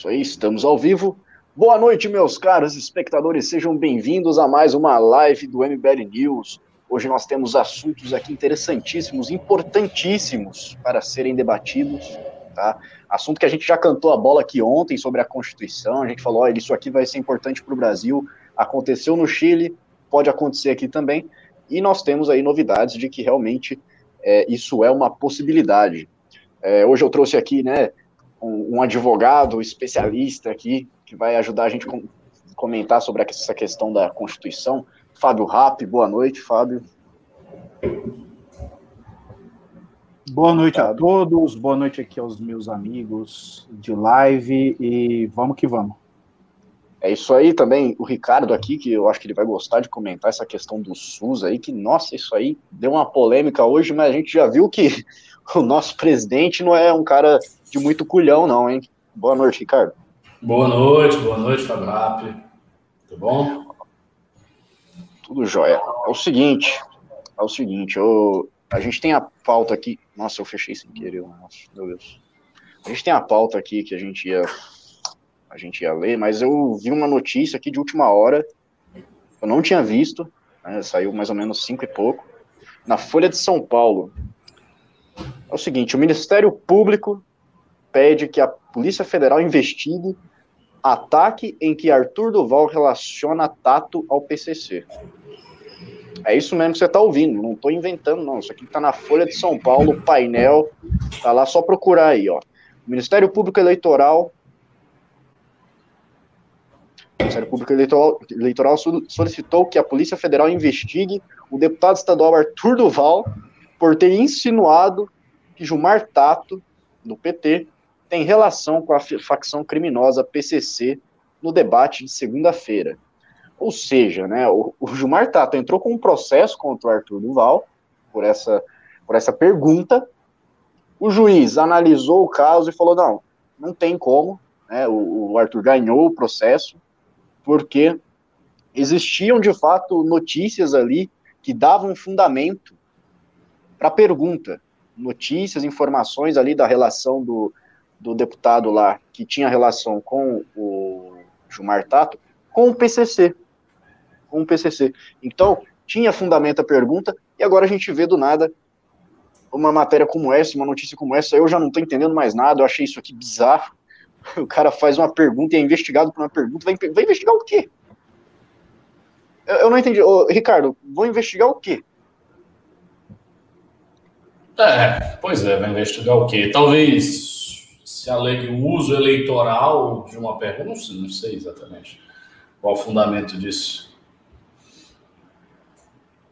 Isso aí, estamos ao vivo. Boa noite, meus caros espectadores, sejam bem-vindos a mais uma live do MBL News. Hoje nós temos assuntos aqui interessantíssimos, importantíssimos para serem debatidos, tá? Assunto que a gente já cantou a bola aqui ontem sobre a Constituição, a gente falou, olha, isso aqui vai ser importante para o Brasil, aconteceu no Chile, pode acontecer aqui também, e nós temos aí novidades de que realmente é, isso é uma possibilidade. É, hoje eu trouxe aqui, né, um, um advogado especialista aqui, que vai ajudar a gente a comentar sobre essa questão da Constituição. Fábio Rapp, boa noite, Fábio. Boa noite a todos, boa noite aqui aos meus amigos de live e vamos que vamos. É isso aí também, o Ricardo aqui, que eu acho que ele vai gostar de comentar essa questão do SUS aí, que, nossa, isso aí deu uma polêmica hoje, mas a gente já viu que o nosso presidente não é um cara de muito culhão, não, hein? Boa noite, Ricardo. Boa noite, boa noite, Fábio Rap. Tudo bom? Tudo jóia. É o seguinte, é o seguinte, eu, a gente tem a pauta aqui. Nossa, eu fechei sem querer, nossa, meu Deus. A gente tem a pauta aqui que a gente ia a gente ia ler, mas eu vi uma notícia aqui de última hora, eu não tinha visto, né, saiu mais ou menos cinco e pouco, na Folha de São Paulo. É o seguinte, o Ministério Público pede que a Polícia Federal investigue ataque em que Arthur Duval relaciona Tato ao PCC. É isso mesmo que você está ouvindo, não estou inventando, não. Isso aqui está na Folha de São Paulo, painel, tá lá, só procurar aí, ó. O Ministério Público Eleitoral. O Ministério Público Eleitoral, Eleitoral solicitou que a Polícia Federal investigue o deputado estadual Arthur Duval por ter insinuado que Gilmar Tato, do PT, tem relação com a facção criminosa PCC no debate de segunda-feira. Ou seja, né, o, o Gilmar Tato entrou com um processo contra o Arthur Duval por essa, por essa pergunta. O juiz analisou o caso e falou: não, não tem como. Né, o, o Arthur ganhou o processo, porque existiam de fato notícias ali que davam fundamento para a pergunta. Notícias, informações ali da relação do, do deputado lá que tinha relação com o Gilmar Tato com o PCC. Com o PCC. Então, tinha fundamento a pergunta, e agora a gente vê do nada uma matéria como essa, uma notícia como essa, eu já não estou entendendo mais nada, eu achei isso aqui bizarro. O cara faz uma pergunta e é investigado por uma pergunta, vai, vai investigar o quê? Eu, eu não entendi. Ô, Ricardo, vou investigar o quê? É, pois é, vai investigar o quê? Talvez se alegue o uso eleitoral de uma pergunta, não sei, não sei exatamente qual o fundamento disso.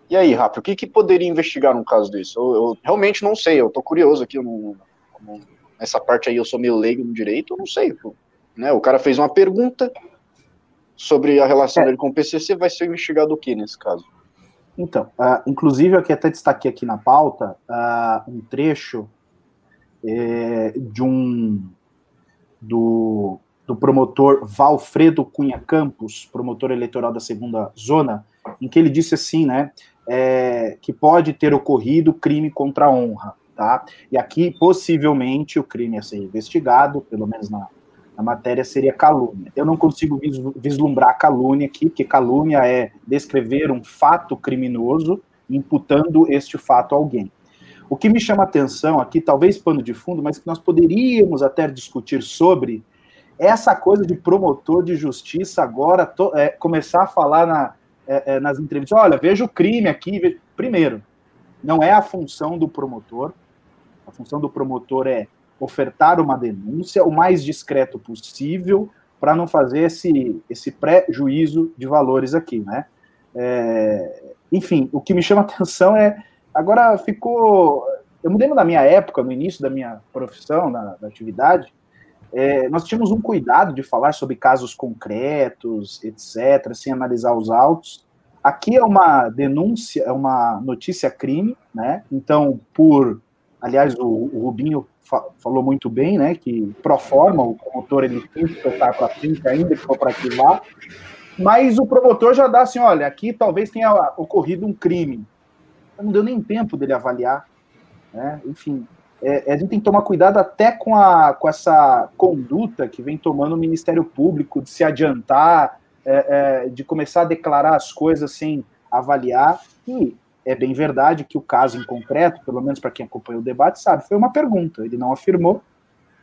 E aí, Rafa, o que, que poderia investigar num caso desse? Eu, eu realmente não sei, eu tô curioso aqui, eu não, nessa parte aí eu sou meio leigo no direito, eu não sei. Né? O cara fez uma pergunta sobre a relação é. dele com o PCC, vai ser investigado o que nesse caso? Então, uh, inclusive eu até destaquei aqui na pauta uh, um trecho é, de um do, do promotor Valfredo Cunha Campos, promotor eleitoral da segunda zona, em que ele disse assim, né, é, que pode ter ocorrido crime contra a honra, tá? E aqui, possivelmente, o crime a ser investigado, pelo menos na, na matéria, seria calúnia. Eu não consigo vislumbrar calúnia aqui, porque calúnia é descrever um fato criminoso imputando este fato a alguém. O que me chama atenção aqui, talvez pano de fundo, mas que nós poderíamos até discutir sobre, é essa coisa de promotor de justiça agora to, é, começar a falar na, é, é, nas entrevistas: olha, veja o crime aqui. Primeiro, não é a função do promotor, a função do promotor é ofertar uma denúncia o mais discreto possível para não fazer esse, esse pré-juízo de valores aqui, né? É, enfim, o que me chama atenção é Agora ficou. Eu me lembro da minha época, no início da minha profissão, na, na atividade, é, nós tínhamos um cuidado de falar sobre casos concretos, etc., sem analisar os autos. Aqui é uma denúncia, é uma notícia crime, né? Então, por. Aliás, o, o Rubinho fa falou muito bem, né? Que pro forma, o promotor ele tem que tocar para frente, ainda que for para ativar. Mas o promotor já dá assim: olha, aqui talvez tenha ocorrido um crime não deu nem tempo dele avaliar. Né? Enfim, é, a gente tem que tomar cuidado até com, a, com essa conduta que vem tomando o Ministério Público de se adiantar, é, é, de começar a declarar as coisas sem avaliar. E é bem verdade que o caso em concreto, pelo menos para quem acompanhou o debate, sabe, foi uma pergunta. Ele não afirmou,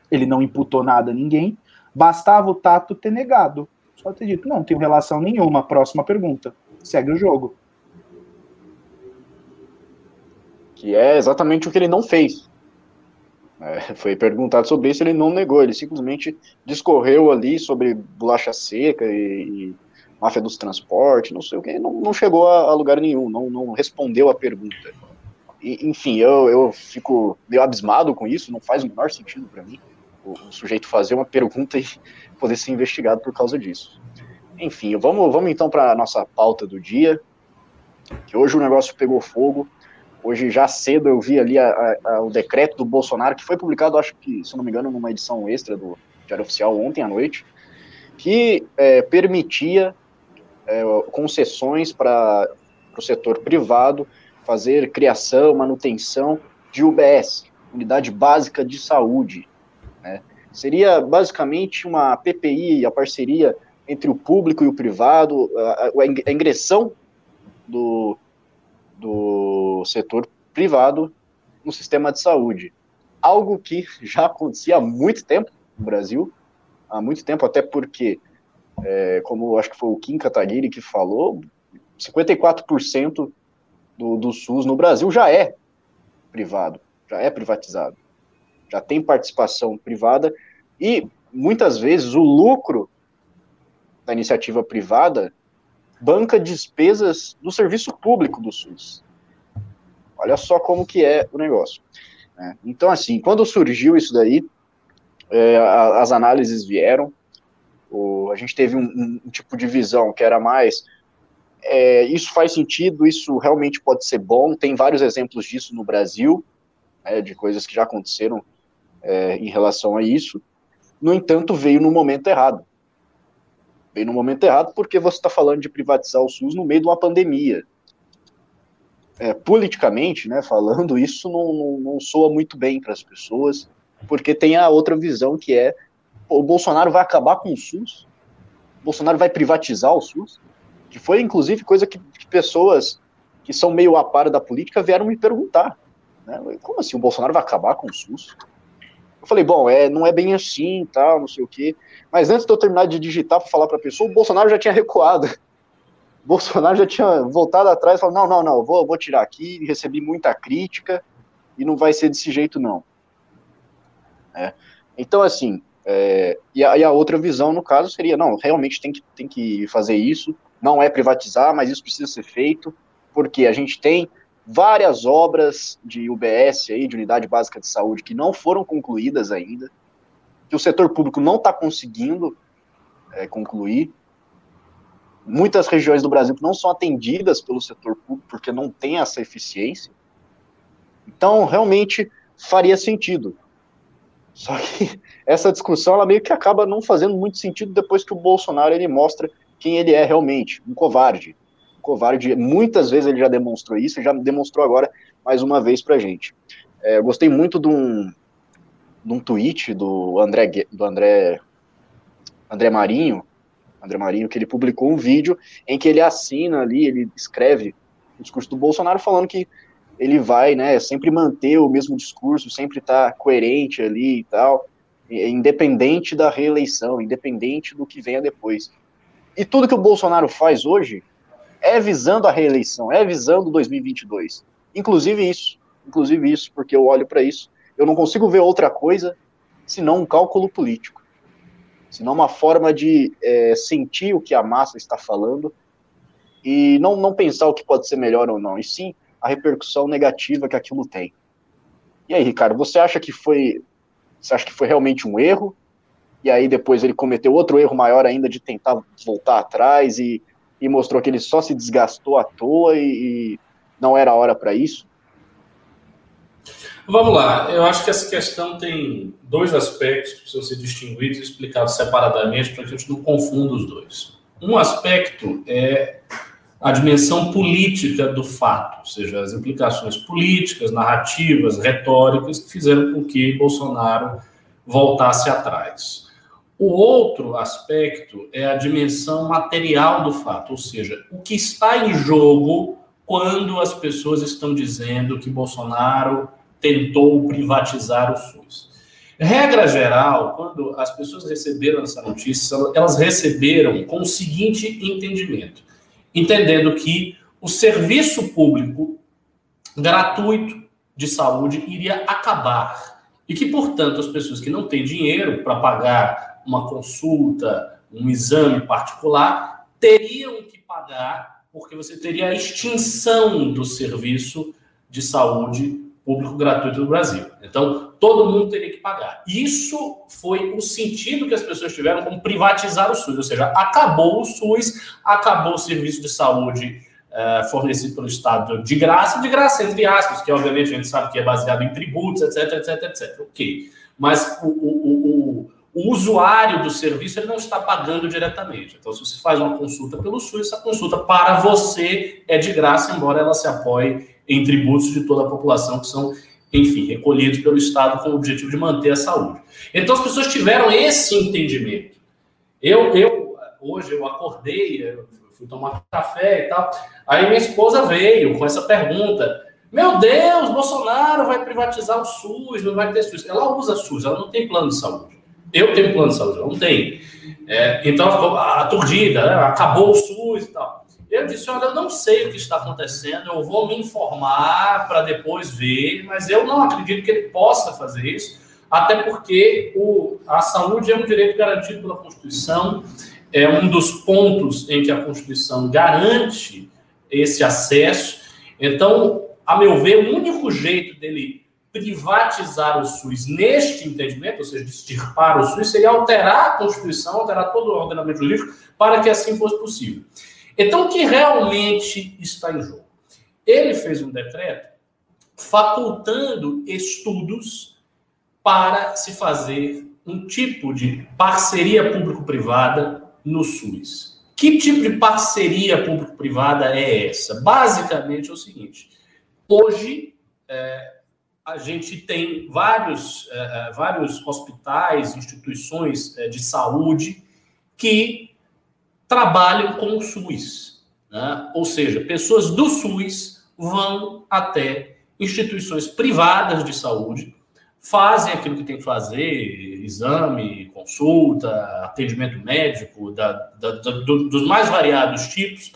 ele não imputou nada a ninguém, bastava o Tato ter negado. Só ter dito, não, tenho relação nenhuma. Próxima pergunta. Segue o jogo. Que é exatamente o que ele não fez. É, foi perguntado sobre isso, ele não negou, ele simplesmente discorreu ali sobre bolacha seca e, e máfia dos transportes, não sei o que, não, não chegou a, a, lugar nenhum, não, não respondeu a pergunta. E, enfim, eu, eu fico meio abismado com isso, não faz o menor sentido para mim o, o, sujeito fazer uma pergunta e poder ser investigado por causa disso. Enfim, vamos, vamos então para a nossa pauta do dia, que hoje o negócio pegou fogo, Hoje, já cedo, eu vi ali a, a, o decreto do Bolsonaro, que foi publicado, acho que, se não me engano, numa edição extra do Diário Oficial ontem à noite, que é, permitia é, concessões para o setor privado fazer criação, manutenção de UBS, Unidade Básica de Saúde. Né? Seria basicamente uma PPI, a parceria entre o público e o privado, a, a ingressão do, do setor privado no sistema de saúde. Algo que já acontecia há muito tempo no Brasil, há muito tempo, até porque, é, como acho que foi o Kim Kataguiri que falou, 54% do, do SUS no Brasil já é privado, já é privatizado, já tem participação privada e muitas vezes o lucro da iniciativa privada banca despesas do serviço público do SUS. Olha só como que é o negócio. Né? Então, assim, quando surgiu isso daí, é, as análises vieram, o, a gente teve um, um, um, tipo de visão que era mais, é, isso faz sentido, isso realmente pode ser bom, tem vários exemplos disso no Brasil, né, de coisas que já aconteceram é, em relação a isso, no entanto, veio no momento errado veio no momento errado porque você está falando de privatizar o SUS no meio de uma pandemia. É, politicamente, né, falando, isso não, não, não soa muito bem para as pessoas, porque tem a outra visão que é o Bolsonaro vai acabar com o SUS, o Bolsonaro vai privatizar o SUS, que foi inclusive coisa que, que pessoas que são meio a par da política vieram me perguntar. Né? Como assim o Bolsonaro vai acabar com o SUS? Eu falei, bom, é, não é bem assim, tal, não sei o quê. Mas antes de eu terminar de digitar para falar para a pessoa, o Bolsonaro já tinha recuado. O Bolsonaro já tinha voltado atrás falou, não, não, não, vou, vou tirar aqui, recebi muita crítica e não vai ser desse jeito, não. É. Então, assim, é, e, a, e, a, outra visão, no caso, seria, não, realmente tem que, tem que fazer isso, não é privatizar, mas isso precisa ser feito, porque a gente tem várias obras de UBS aí, de unidade básica de saúde, que não foram concluídas ainda, que o setor público não está conseguindo é, concluir. Muitas regiões do Brasil que não são atendidas pelo setor público porque não tem essa eficiência. Então, realmente faria sentido. Só que essa discussão ela meio que acaba não fazendo muito sentido depois que o Bolsonaro ele mostra quem ele é realmente, um covarde, covarde. Muitas vezes ele já demonstrou isso, já demonstrou agora mais uma vez pra gente. É, eu gostei muito de um, de um tweet do André, do André, André Marinho, André Marinho, que ele publicou um vídeo em que ele assina ali, ele escreve o discurso do Bolsonaro falando que ele vai, né, sempre manter o mesmo discurso, sempre estar tá coerente ali e tal, independente da reeleição, independente do que venha depois. E tudo que o Bolsonaro faz hoje é visando a reeleição, é visando 2022. Inclusive isso, inclusive isso, porque eu olho para isso, eu não consigo ver outra coisa senão um cálculo político, senão uma forma de é, sentir o que a massa está falando e não, não pensar o que pode ser melhor ou não, e sim a repercussão negativa que aquilo tem. E aí, Ricardo, você acha que foi, você acha que foi realmente um erro? E aí depois ele cometeu outro erro maior ainda de tentar voltar atrás e e mostrou que ele só se desgastou à toa e, e não era hora para isso? Vamos lá, eu acho que essa questão tem dois aspectos que precisam ser distinguidos e explicados separadamente para que a gente não confunda os dois. Um aspecto é a dimensão política do fato, ou seja, as implicações políticas, narrativas, retóricas que fizeram com que Bolsonaro voltasse atrás. O outro aspecto é a dimensão material do fato, ou seja, o que está em jogo quando as pessoas estão dizendo que Bolsonaro tentou privatizar o SUS. Regra geral, quando as pessoas receberam essa notícia, elas receberam com o seguinte entendimento: entendendo que o serviço público gratuito de saúde iria acabar e que, portanto, as pessoas que não têm dinheiro para pagar uma consulta, um exame particular, teriam que pagar porque você teria a extinção do serviço de saúde público gratuito do Brasil. Então, todo mundo teria que pagar. Isso foi o sentido que as pessoas tiveram como privatizar o SUS, ou seja, acabou o SUS, acabou o serviço de saúde uh, fornecido pelo Estado de graça, de graça entre aspas, que obviamente a gente sabe que é baseado em tributos, etc, etc, etc. Ok. Mas o, o, o, usuário do serviço ele não está pagando diretamente. Então, se você faz uma consulta pelo SUS, essa consulta para você é de graça, embora ela se apoie em tributos de toda a população que são, enfim, recolhidos pelo Estado com o objetivo de manter a saúde. Então as pessoas tiveram esse entendimento. Eu, eu hoje eu acordei, eu fui tomar café e tal. Aí minha esposa veio com essa pergunta: Meu Deus, Bolsonaro vai privatizar o SUS, não vai ter SUS. Ela usa SUS, ela não tem plano de saúde. Eu tenho plano de saúde, ela não tem. É, então ficou aturdida, né? acabou o SUS e tal. Eu disse: Olha, eu não sei o que está acontecendo, eu vou me informar para depois ver, mas eu não acredito que ele possa fazer isso, até porque o, a saúde é um direito garantido pela Constituição, é um dos pontos em que a Constituição garante esse acesso. Então, a meu ver, o único jeito dele privatizar o SUS neste entendimento, ou seja, extirpar o SUS, seria alterar a Constituição, alterar todo o ordenamento jurídico para que assim fosse possível. Então, o que realmente está em jogo? Ele fez um decreto facultando estudos para se fazer um tipo de parceria público-privada no SUS. Que tipo de parceria público-privada é essa? Basicamente é o seguinte: hoje é, a gente tem vários, é, é vários hospitais, instituições é, de saúde que trabalham com o SUS. Né? Ou seja, pessoas do SUS vão até instituições privadas de saúde, fazem aquilo que tem que fazer, exame, consulta, atendimento médico, da, da, da, do, dos mais variados tipos.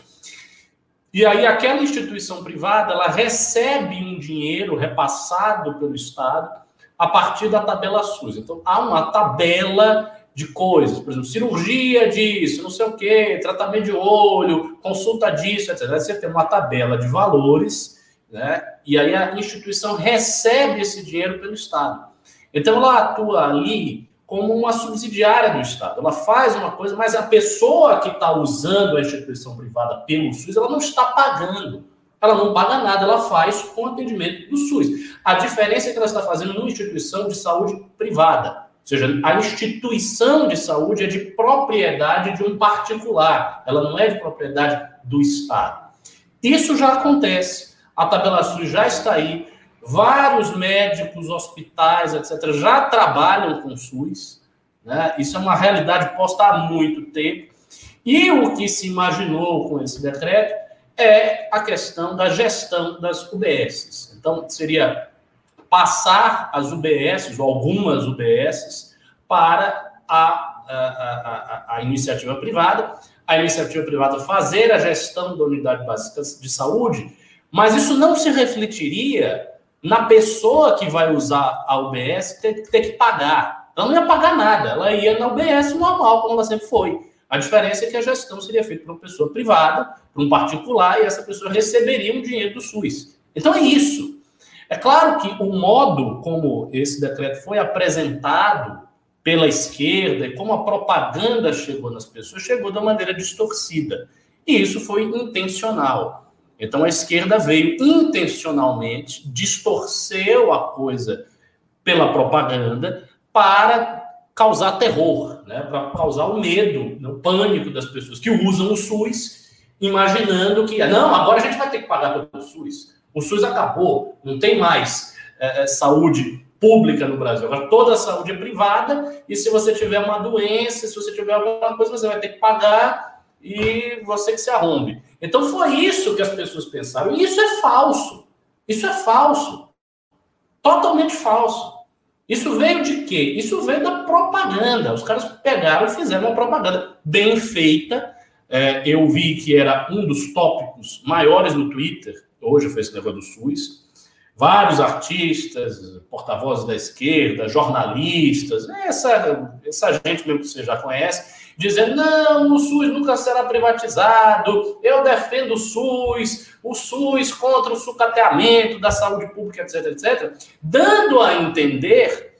E aí aquela instituição privada, ela recebe um dinheiro repassado pelo Estado a partir da tabela SUS. Então, há uma tabela de coisas, por exemplo, cirurgia disso, não sei o quê, tratamento de olho, consulta disso, etc. Você tem uma tabela de valores, né? E aí a instituição recebe esse dinheiro pelo Estado. Então ela atua ali como uma subsidiária do Estado. Ela faz uma coisa, mas a pessoa que está usando a instituição privada pelo SUS, ela não está pagando. Ela não paga nada, ela faz com atendimento do SUS. A diferença é que ela está fazendo numa instituição de saúde privada seja, a instituição de saúde é de propriedade de um particular, ela não é de propriedade do Estado. Isso já acontece, a tabela SUS já está aí, vários médicos, hospitais, etc., já trabalham com SUS, né? isso é uma realidade posta há muito tempo, e o que se imaginou com esse decreto é a questão da gestão das UBSs. Então, seria passar as UBSs, ou algumas UBSs, para a, a, a, a, iniciativa privada, a iniciativa privada fazer a gestão da unidade básica de saúde, mas isso não se refletiria na pessoa que vai usar a UBS ter, ter que pagar. Ela não ia pagar nada, ela ia na UBS normal, como ela sempre foi. A diferença é que a gestão seria feita por uma pessoa privada, por um particular, e essa pessoa receberia um dinheiro do SUS. Então é isso. É claro que o modo como esse decreto foi apresentado pela esquerda e como a propaganda chegou nas pessoas, chegou da maneira distorcida. E isso foi intencional. Então a esquerda veio intencionalmente, distorceu a coisa pela propaganda para causar terror, né? para causar o medo, o pânico das pessoas que usam o SUS imaginando que, não, agora a gente vai ter que pagar todo o SUS. O SUS acabou, não tem mais é, saúde pública no Brasil. Agora toda a saúde é privada e se você tiver uma doença, se você tiver alguma coisa, você vai ter que pagar e você que se arrombe. Então foi isso que as pessoas pensaram. E isso é falso. Isso é falso. Totalmente falso. Isso veio de quê? Isso veio da propaganda. Os caras pegaram e fizeram uma propaganda bem feita. É, eu vi que era um dos tópicos maiores no Twitter. Hoje foi esse negócio do SUS vários artistas, porta-vozes da esquerda, jornalistas, essa, essa gente mesmo que você já conhece, dizendo: não, o SUS nunca será privatizado, eu defendo o SUS, o SUS contra o sucateamento da saúde pública, etc, etc, dando a entender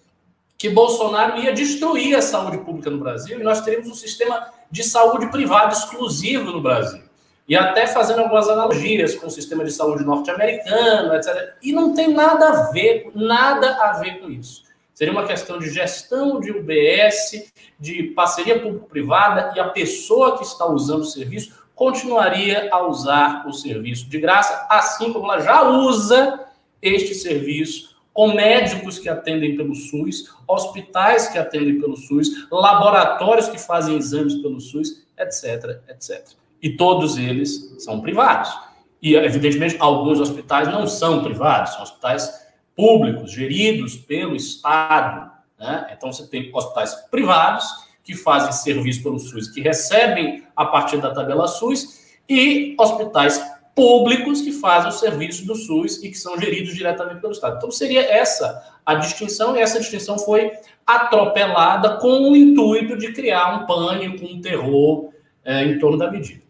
que Bolsonaro ia destruir a saúde pública no Brasil e nós teríamos um sistema de saúde privado exclusivo no Brasil e até fazendo algumas analogias com o sistema de saúde norte-americano, etc. E não tem nada a ver, nada a ver com isso. Seria uma questão de gestão de UBS, de parceria público-privada, e a pessoa que está usando o serviço continuaria a usar o serviço de graça, assim como ela já usa este serviço com médicos que atendem pelo SUS, hospitais que atendem pelo SUS, laboratórios que fazem exames pelo SUS, etc, etc. E todos eles são privados. E, evidentemente, alguns hospitais não são privados, são hospitais públicos, geridos pelo Estado. Né? Então, você tem hospitais privados que fazem serviço pelo SUS, que recebem a partir da tabela SUS, e hospitais públicos que fazem o serviço do SUS e que são geridos diretamente pelo Estado. Então, seria essa a distinção, e essa distinção foi atropelada com o intuito de criar um pânico, um terror é, em torno da medida.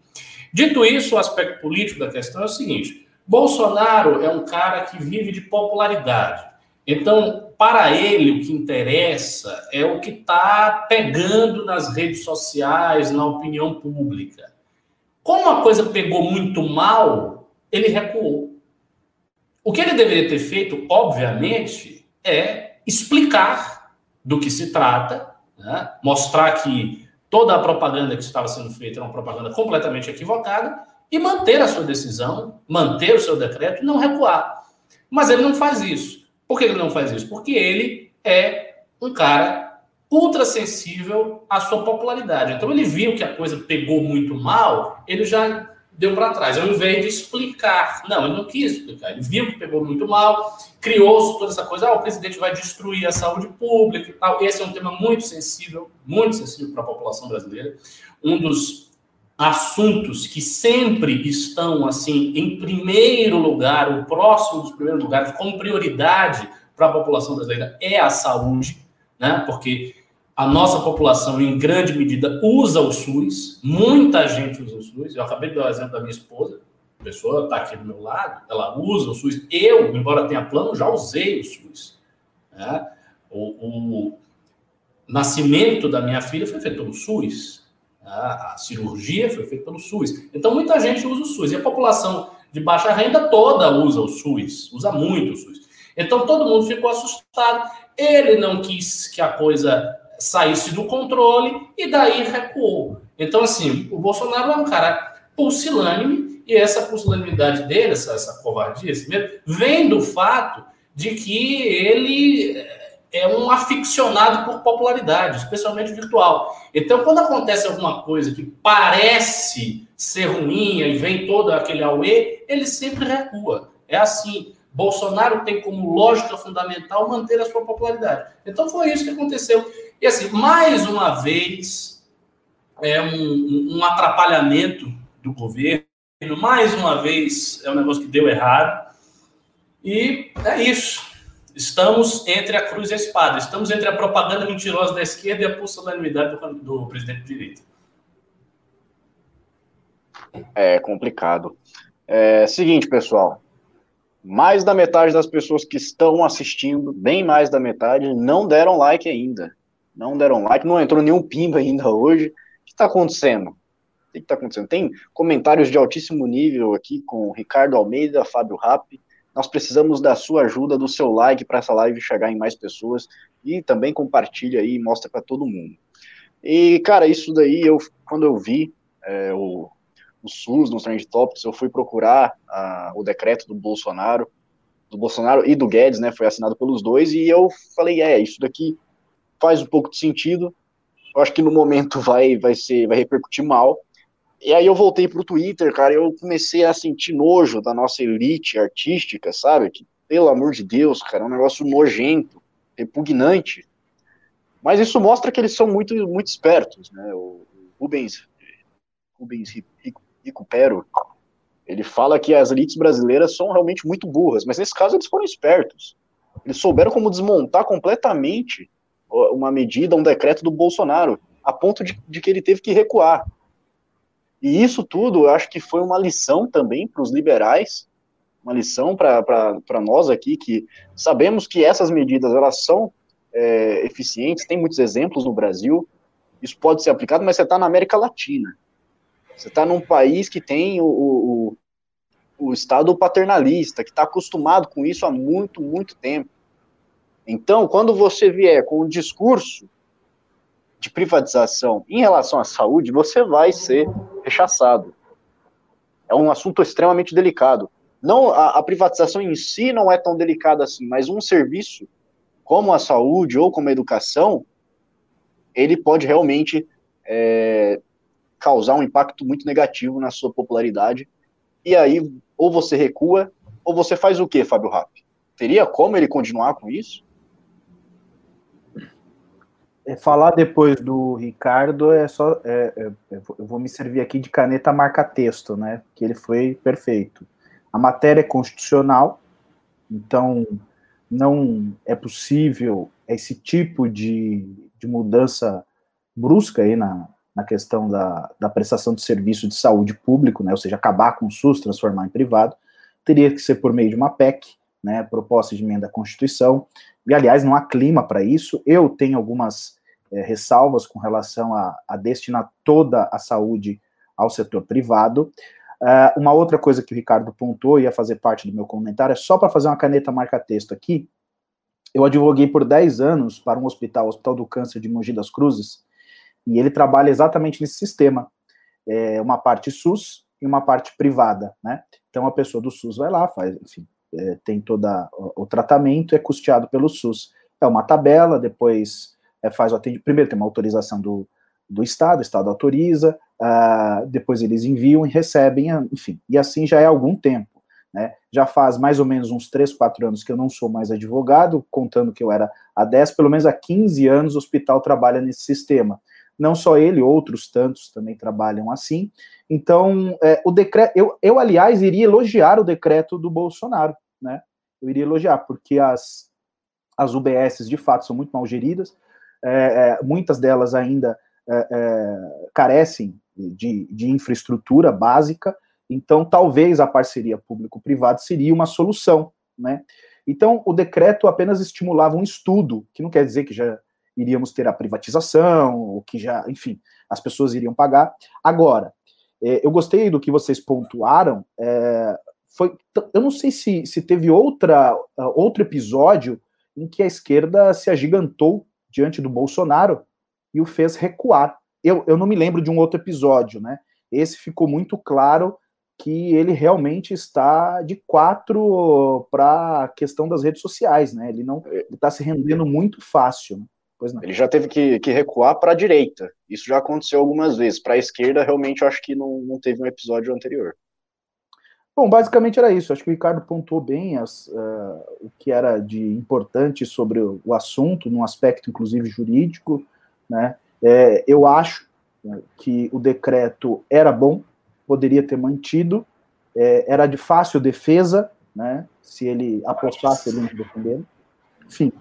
Dito isso, o aspecto político da questão é o seguinte: Bolsonaro é um cara que vive de popularidade. Então, para ele, o que interessa é o que está pegando nas redes sociais, na opinião pública. Como a coisa pegou muito mal, ele recuou. O que ele deveria ter feito, obviamente, é explicar do que se trata, né? mostrar que toda a propaganda que estava sendo feita era uma propaganda completamente equivocada e manter a sua decisão, manter o seu decreto e não recuar. Mas ele não faz isso. Por que ele não faz isso? Porque ele é um cara ultra sensível à sua popularidade. Então ele viu que a coisa pegou muito mal, ele já deu para trás. Ao invés de explicar, não, ele não quis explicar. Ele viu que pegou muito mal, criou toda essa coisa, ah, o presidente vai destruir a saúde pública e tal. Esse é um tema muito sensível, muito sensível para a população brasileira. Um dos assuntos que sempre estão assim em primeiro lugar, o próximo dos primeiros lugares, como prioridade para a população brasileira é a saúde, né? Porque a nossa população, em grande medida, usa o SUS, muita gente usa o SUS. Eu acabei de dar o exemplo da minha esposa, a pessoa está aqui do meu lado, ela usa o SUS. Eu, embora tenha plano, já usei o SUS. Né? O, o, nascimento da minha filha foi feito pelo SUS. Né? A cirurgia foi feita pelo SUS. Então, muita gente usa o SUS. E a população de baixa renda toda usa o SUS, usa muito o SUS. Então, todo mundo ficou assustado. Ele não quis que a coisa saísse do controle e daí recuou. Então, assim, o Bolsonaro é um cara pusilânime e essa pusilanimidade dele, essa, essa covardia, esse medo, vem do fato de que ele é um aficionado por popularidade, especialmente virtual. Então, quando acontece alguma coisa que parece ser ruim e vem todo aquele auê, ele sempre recua. É assim. Bolsonaro tem como lógica fundamental manter a sua popularidade. Então, foi isso que aconteceu. E assim, mais uma vez, é um, um atrapalhamento do governo, mais uma vez é um negócio que deu errado. E é isso. Estamos entre a cruz e a espada. Estamos entre a propaganda mentirosa da esquerda e a pusilanimidade do, do presidente de direita. É complicado. É seguinte, pessoal. Mais da metade das pessoas que estão assistindo, bem mais da metade, não deram like ainda não deram like, não entrou nenhum pimba ainda hoje. O que está acontecendo? O que está acontecendo? Tem comentários de altíssimo nível aqui com Ricardo Almeida, Fábio Rapp. Nós precisamos da sua ajuda, do seu like para essa live chegar em mais pessoas e também compartilha aí e mostra para todo mundo. E, cara, isso daí, eu, quando eu vi é, o, o SUS nos Trend Topics, eu fui procurar o decreto do Bolsonaro, do Bolsonaro e do Guedes, né? Foi assinado pelos dois, e eu falei, é, isso daqui faz um pouco de sentido. Eu acho que no momento vai, vai ser, vai repercutir mal. E aí eu voltei pro Twitter, cara, eu comecei a sentir nojo da nossa elite artística, sabe? Que, pelo amor de Deus, cara, é um negócio nojento, repugnante. Mas isso mostra que eles são muito, muito espertos, né? O Rubens, Rubens Recupero, ele fala que as elites brasileiras são realmente muito burras, mas nesse caso eles foram espertos. Eles souberam como desmontar completamente uma medida, um decreto do Bolsonaro, a ponto de, de que ele teve que recuar. E isso tudo, eu acho que foi uma lição também para os liberais, uma lição para nós aqui, que sabemos que essas medidas elas são é, eficientes, tem muitos exemplos no Brasil, isso pode ser aplicado, mas você está na América Latina. Você está num país que tem o, o, o Estado paternalista, que está acostumado com isso há muito, muito tempo. Então, quando você vier com um discurso de privatização em relação à saúde, você vai ser rechaçado. É um assunto extremamente delicado. Não a, a, privatização em si não é tão delicada assim, mas um serviço como a saúde ou como a educação, ele pode realmente é, causar um impacto muito negativo na sua popularidade. E aí, ou você recua, ou você faz o que, Fábio Rapp? Teria como ele continuar com isso? É, falar depois do Ricardo é só. É, é, eu vou me servir aqui de caneta marca-texto, né? Que ele foi perfeito. A matéria é constitucional, então não é possível esse tipo de, de mudança brusca aí na, na questão da, da prestação de serviço de saúde público, né? Ou seja, acabar com o SUS, transformar em privado. Teria que ser por meio de uma PEC, né? Proposta de emenda à Constituição. E, aliás, não há clima para isso. Eu tenho algumas é, ressalvas com relação a, a, destinar toda a saúde ao setor privado. Uh, uma outra coisa que o Ricardo pontuou, ia fazer parte do meu comentário, é só para fazer uma caneta marca-texto aqui. Eu advoguei por 10 anos para um hospital, o Hospital do Câncer de Mogi das Cruzes, e ele trabalha exatamente nesse sistema. É uma parte SUS e uma parte privada, né? Então a pessoa do SUS vai lá, faz, enfim, é, tem todo o, o tratamento, é custeado pelo SUS. É uma tabela, depois é, faz o atendimento. Primeiro tem uma autorização do, do Estado, o Estado autoriza, uh, depois eles enviam e recebem, enfim, e assim já é algum tempo. Né? Já faz mais ou menos uns 3, 4 anos que eu não sou mais advogado, contando que eu era há 10, pelo menos há 15 anos o hospital trabalha nesse sistema. Não só ele, outros tantos também trabalham assim. Então, é, o decreto, eu, eu, aliás, iria elogiar o decreto do Bolsonaro, né? Eu iria elogiar, porque as, as UBSs de fato são muito mal geridas, é, é, muitas delas ainda é, é, carecem de, de infraestrutura básica, então talvez a parceria público-privada seria uma solução, né? Então, o decreto apenas estimulava um estudo, que não quer dizer que já iríamos ter a privatização, ou que já, enfim, as pessoas iriam pagar. Agora, eu gostei do que vocês pontuaram. É, foi, eu não sei se, se teve outra, outro episódio em que a esquerda se agigantou diante do Bolsonaro e o fez recuar. Eu, eu não me lembro de um outro episódio, né? Esse ficou muito claro que ele realmente está de quatro para a questão das redes sociais, né? Ele não está se rendendo muito fácil. Né? Pois não. Ele já teve que, que recuar para a direita. Isso já aconteceu algumas vezes. Para a esquerda, realmente, eu acho que não, não teve um episódio anterior. Bom, basicamente era isso. Acho que o Ricardo pontuou bem as, uh, o que era de importante sobre o, assunto, num aspecto inclusive jurídico. Né? É, eu acho né, que o decreto era bom, poderia ter mantido, é, era de fácil defesa, né? se ele apostasse ele defendendo. Enfim.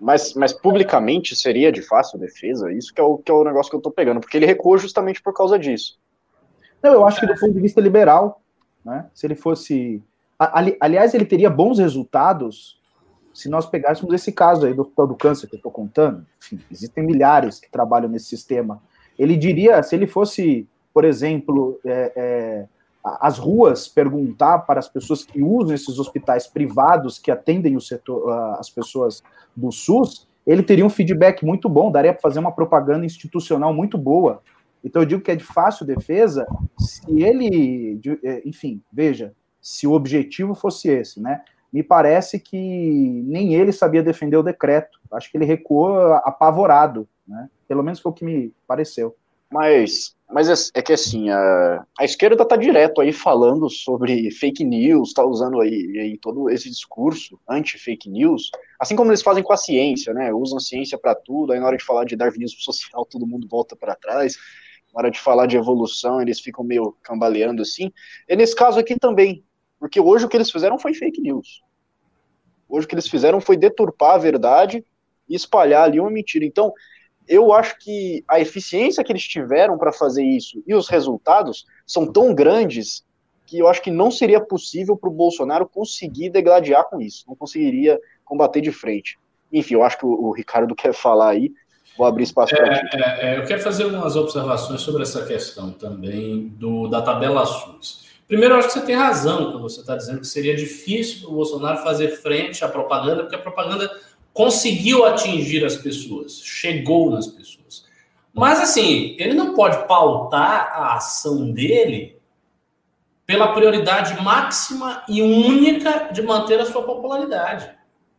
Mas, mas publicamente seria de fácil defesa? Isso que é o, que é o negócio que eu estou pegando, porque ele recuou justamente por causa disso. Não, eu acho que do ponto de vista liberal, né, se ele fosse. Ali, aliás, ele teria bons resultados se nós pegássemos esse caso aí do do Câncer que eu estou contando. Enfim, existem milhares que trabalham nesse sistema. Ele diria, se ele fosse, por exemplo, é, é, as ruas perguntar para as pessoas que usam esses hospitais privados que atendem o setor, as pessoas do SUS, ele teria um feedback muito bom, daria para fazer uma propaganda institucional muito boa Então eu digo que é de fácil defesa se ele, é, enfim, veja, se o objetivo fosse esse, né? Me parece que nem ele sabia defender o decreto. Acho que ele recuou apavorado, né? Pelo menos foi o que me pareceu. Mas, mas é, é que assim, a, a esquerda tá direto aí falando sobre fake news, tá usando aí, aí todo esse discurso anti-fake news, assim como eles fazem com a ciência, né? Usam ciência para tudo, aí na hora de falar de darwinismo social, todo mundo volta para trás. Na hora de falar de evolução, eles ficam meio cambaleando assim. E nesse caso aqui também, porque hoje o que eles fizeram foi fake news. Hoje o que eles fizeram foi deturpar a verdade e espalhar ali uma mentira. Então, eu acho que a eficiência que eles tiveram para fazer isso e os resultados são tão grandes que eu acho que não seria possível para o Bolsonaro conseguir degladiar com isso, não conseguiria combater de frente. Enfim, eu acho que o, o Ricardo quer falar aí, vou abrir espaço para é, é, é, eu quero fazer umas observações sobre essa questão também do, da tabela SUS. Primeiro, eu acho que você tem razão quando você está dizendo que seria difícil para o Bolsonaro fazer frente à propaganda, porque a propaganda conseguiu atingir as pessoas, chegou nas pessoas. Mas assim, ele não pode pautar a ação dele pela prioridade máxima e única de manter a sua popularidade.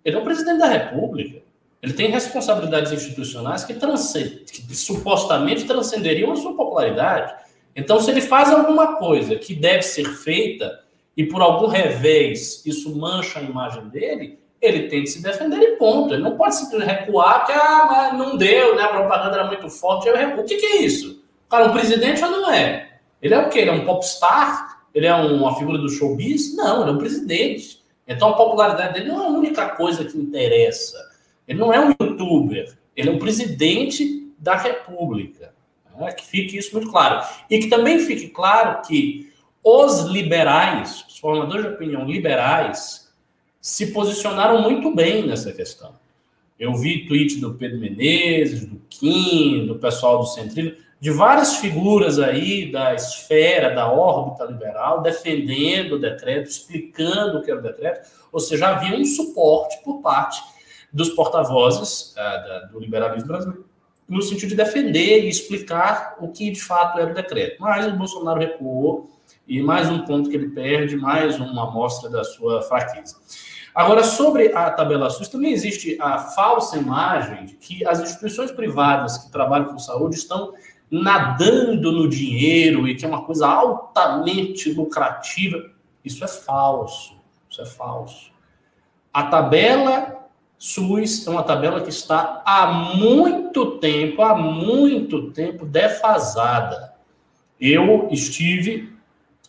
Ele é o presidente da República. Ele tem responsabilidades institucionais que, que supostamente transcenderiam a sua popularidade. Então, se ele faz alguma coisa que deve ser feita e por algum revés isso mancha a imagem dele, ele tem que se defender e ponto. Ele não pode simplesmente recuar porque ah, não deu, né? a propaganda era muito forte. Eu recuo. O que, que é isso? O cara é um presidente ou não é? Ele é o quê? Ele é um popstar? Ele é uma figura do showbiz? Não, ele é um presidente. Então a popularidade dele não é a única coisa que interessa. Ele não é um youtuber. Ele é um presidente da república. Né? Que fique isso muito claro. E que também fique claro que os liberais, os formadores de opinião liberais, se posicionaram muito bem nessa questão. Eu vi tweet do Pedro Menezes, do Kim, do pessoal do Centrino, de várias figuras aí da esfera, da órbita liberal, defendendo o decreto, explicando o que era o decreto, ou seja, havia um suporte por parte dos porta-vozes uh, do liberalismo brasileiro, no sentido de defender e explicar o que de fato era o decreto. Mas o Bolsonaro recuou, e mais um ponto que ele perde, mais uma amostra da sua fraqueza. Agora, sobre a tabela SUS, também existe a falsa imagem de que as instituições privadas que trabalham com saúde estão nadando no dinheiro e que é uma coisa altamente lucrativa. Isso é falso. Isso é falso. A tabela SUS é uma tabela que está há muito tempo, há muito tempo defasada. Eu estive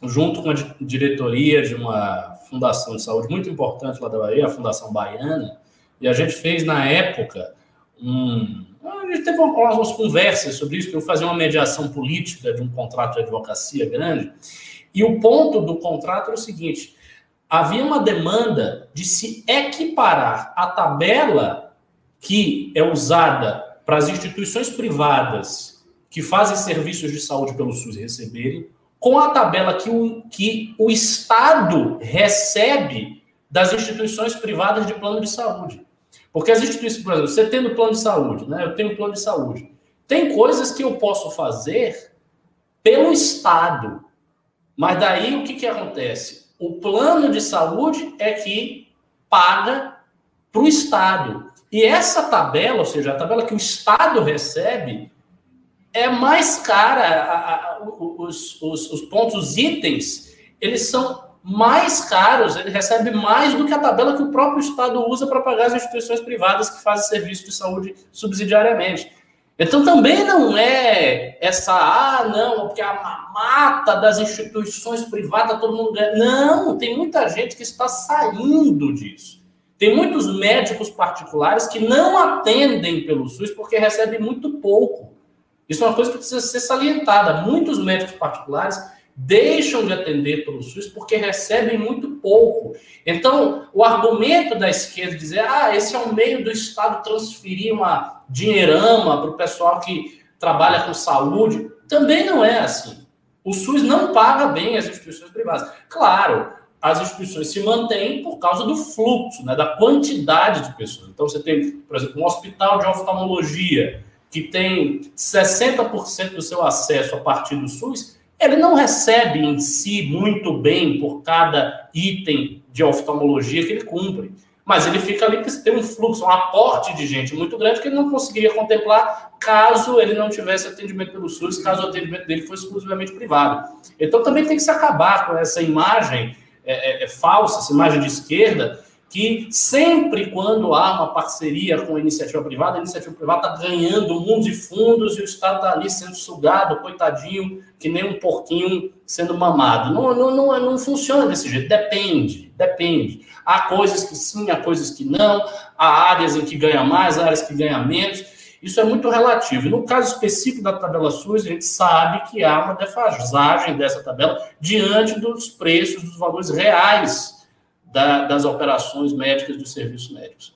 junto com a diretoria de uma fundação de saúde muito importante lá da Bahia, a Fundação Baiana, e a gente fez na época um. A gente teve algumas conversas sobre isso, para eu fazer uma mediação política de um contrato de advocacia grande. E o ponto do contrato era o seguinte: havia uma demanda de se equiparar a tabela que é usada para as instituições privadas que fazem serviços de saúde pelo SUS receberem com a tabela que o, que o Estado recebe das instituições privadas de plano de saúde. Porque as instituições, por exemplo, você tendo plano de saúde, né? Eu tenho plano de saúde. Tem coisas que eu posso fazer pelo Estado. Mas daí o que, que acontece? O plano de saúde é que paga para o Estado. E essa tabela, ou seja, a tabela que o Estado recebe, é mais cara, a, a, os, os, os pontos, os itens, eles são mais caros, ele recebe mais do que a tabela que o próprio Estado usa para pagar as instituições privadas que fazem serviço de saúde subsidiariamente. Então também não é essa, ah, não, porque a mata das instituições privadas todo mundo ganha. Não, tem muita gente que está saindo disso. Tem muitos médicos particulares que não atendem pelo SUS porque recebem muito pouco. Isso é uma coisa que precisa ser salientada. Muitos médicos particulares deixam de atender pelo SUS porque recebem muito pouco. Então, o argumento da esquerda dizer, ah, esse é um meio do Estado transferir uma dinheirama para o pessoal que trabalha com saúde, também não é assim. O SUS não paga bem as instituições privadas. Claro, as instituições se mantêm por causa do fluxo, né, da quantidade de pessoas. Então, você tem, por exemplo, um hospital de oftalmologia que tem 60% do seu acesso a partir do SUS, ele não recebe em si muito bem por cada item de oftalmologia que ele cumpre. Mas ele fica ali porque tem um fluxo, um aporte de gente muito grande que ele não conseguiria contemplar caso ele não tivesse atendimento pelo SUS, caso o atendimento dele fosse exclusivamente privado. Então também tem que se acabar com essa imagem é, é, é falsa, essa imagem de esquerda, que sempre quando há uma parceria com a iniciativa privada, a iniciativa privada está ganhando mundos e fundos e o Estado está ali sendo sugado, coitadinho, que nem um porquinho sendo mamado. Não, não, não, não funciona desse jeito, depende, depende. Há coisas que sim, há coisas que não, há áreas em que ganha mais, áreas que ganha menos. Isso é muito relativo. E no caso específico da tabela SUS, a gente sabe que há uma defasagem dessa tabela diante dos preços, dos valores reais da, das operações médicas dos serviços médicos.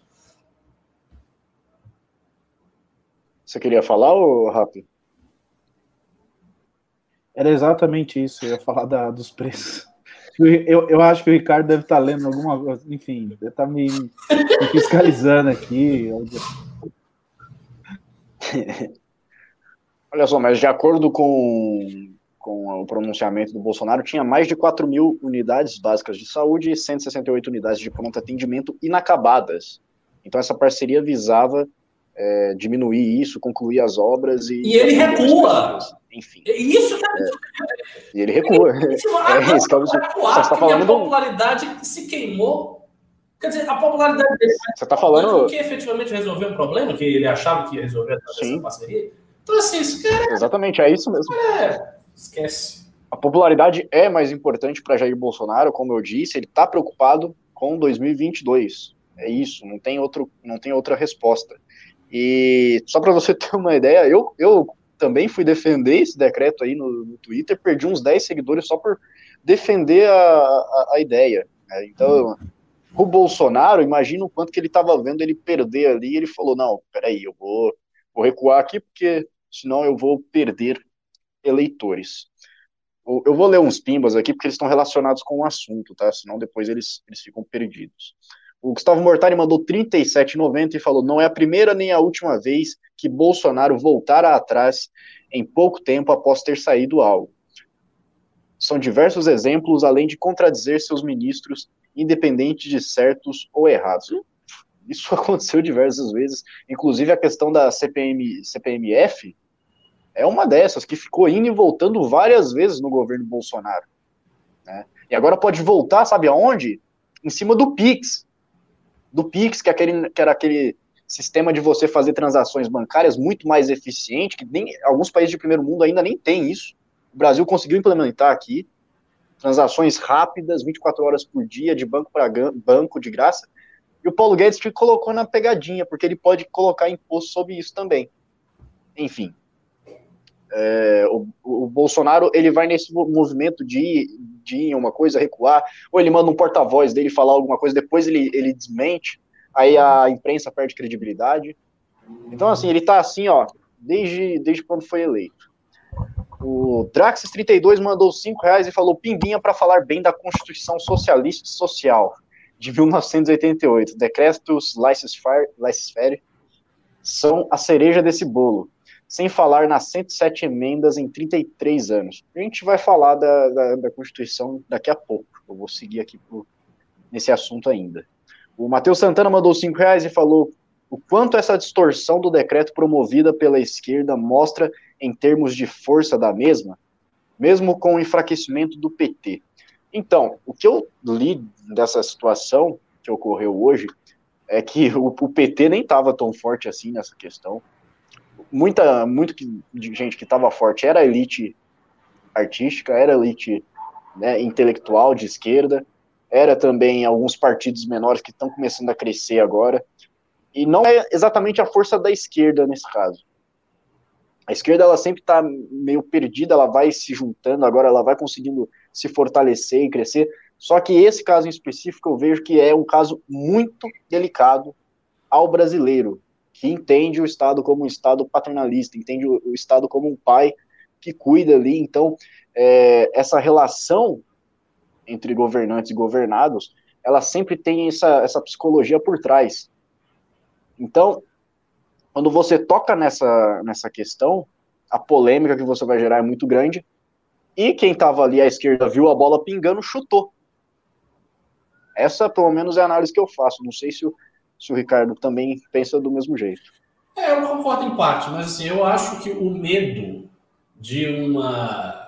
Você queria falar, ou Rapi? Era exatamente isso, eu ia falar da, dos preços. Eu, eu acho que o Ricardo deve estar lendo alguma coisa, enfim, deve estar me, me fiscalizando aqui. Olha só, mas de acordo com com o pronunciamento do Bolsonaro, tinha mais de 4 mil unidades básicas de saúde e 168 unidades de pronto atendimento inacabadas. Então, essa parceria visava é, diminuir isso, concluir as obras e. E ele recua! Enfim. Isso que é, E ele recua. Isso, é, isso que você está falando. A popularidade do... se queimou. Quer dizer, a popularidade dele. Você está falando. Que efetivamente resolveu um problema que ele achava que ia resolver essa parceria. Então, assim, esse cara. Exatamente, é isso mesmo. É. Esquece. A popularidade é mais importante para Jair Bolsonaro, como eu disse, ele está preocupado com 2022. É isso, não tem, outro, não tem outra resposta. E só para você ter uma ideia, eu, eu também fui defender esse decreto aí no, no Twitter, perdi uns 10 seguidores só por defender a, a, a ideia. Né? Então, o Bolsonaro, imagina o quanto que ele estava vendo ele perder ali, ele falou, não, peraí, eu vou, vou recuar aqui, porque senão eu vou perder eleitores. Eu vou ler uns pimbas aqui porque eles estão relacionados com o assunto, tá? Senão depois eles, eles ficam perdidos. O Gustavo Mortari mandou 37,90 e falou: não é a primeira nem a última vez que Bolsonaro voltara atrás em pouco tempo após ter saído algo. São diversos exemplos, além de contradizer seus ministros, independente de certos ou errados. Isso aconteceu diversas vezes, inclusive a questão da CPM, CPMF, é uma dessas que ficou indo e voltando várias vezes no governo Bolsonaro. Né? E agora pode voltar, sabe aonde? Em cima do Pix. Do Pix, que, é aquele, que era aquele sistema de você fazer transações bancárias muito mais eficiente, que nem alguns países de primeiro mundo ainda nem tem isso. O Brasil conseguiu implementar aqui transações rápidas, 24 horas por dia, de banco para banco, de graça. E o Paulo Guedes te colocou na pegadinha, porque ele pode colocar imposto sobre isso também. Enfim, é, o, o, Bolsonaro ele vai nesse movimento de, de ir uma coisa, recuar, ou ele manda um porta-voz dele falar alguma coisa, depois ele, ele desmente, aí a imprensa perde credibilidade. Então, assim, ele tá assim, ó, desde, desde quando foi eleito. O Draxis32 mandou 5 reais e falou pimbinha para falar bem da Constituição Socialista e Social de 1988. Decretos laissez-faire são a cereja desse bolo sem falar nas 107 emendas em 33 anos. A gente vai falar da, da, da Constituição daqui a pouco. Eu vou seguir aqui pro, nesse assunto ainda. O Matheus Santana mandou 5 reais e falou o quanto essa distorção do decreto promovida pela esquerda mostra em termos de força da mesma, mesmo com o enfraquecimento do PT. Então, o que eu li dessa situação que ocorreu hoje é que o, o PT nem estava tão forte assim nessa questão muita muito de gente que estava forte era elite artística, era elite né, intelectual de esquerda, era também alguns partidos menores que estão começando a crescer agora. E não é exatamente a força da esquerda nesse caso. A esquerda ela sempre está meio perdida, ela vai se juntando, agora ela vai conseguindo se fortalecer e crescer. Só que esse caso em específico eu vejo que é um caso muito delicado ao brasileiro, que entende o Estado como um Estado paternalista, entende o, Estado como um pai que cuida ali. Então, é, essa relação entre governantes e governados, ela sempre tem essa, essa psicologia por trás. Então, quando você toca nessa, nessa questão, a polêmica que você vai gerar é muito grande. E quem estava ali à esquerda viu a bola pingando, chutou. Essa, pelo menos, é a análise que eu faço. Não sei se o, se o Ricardo também pensa do mesmo jeito. É, eu concordo em parte, mas assim, eu acho que o medo de uma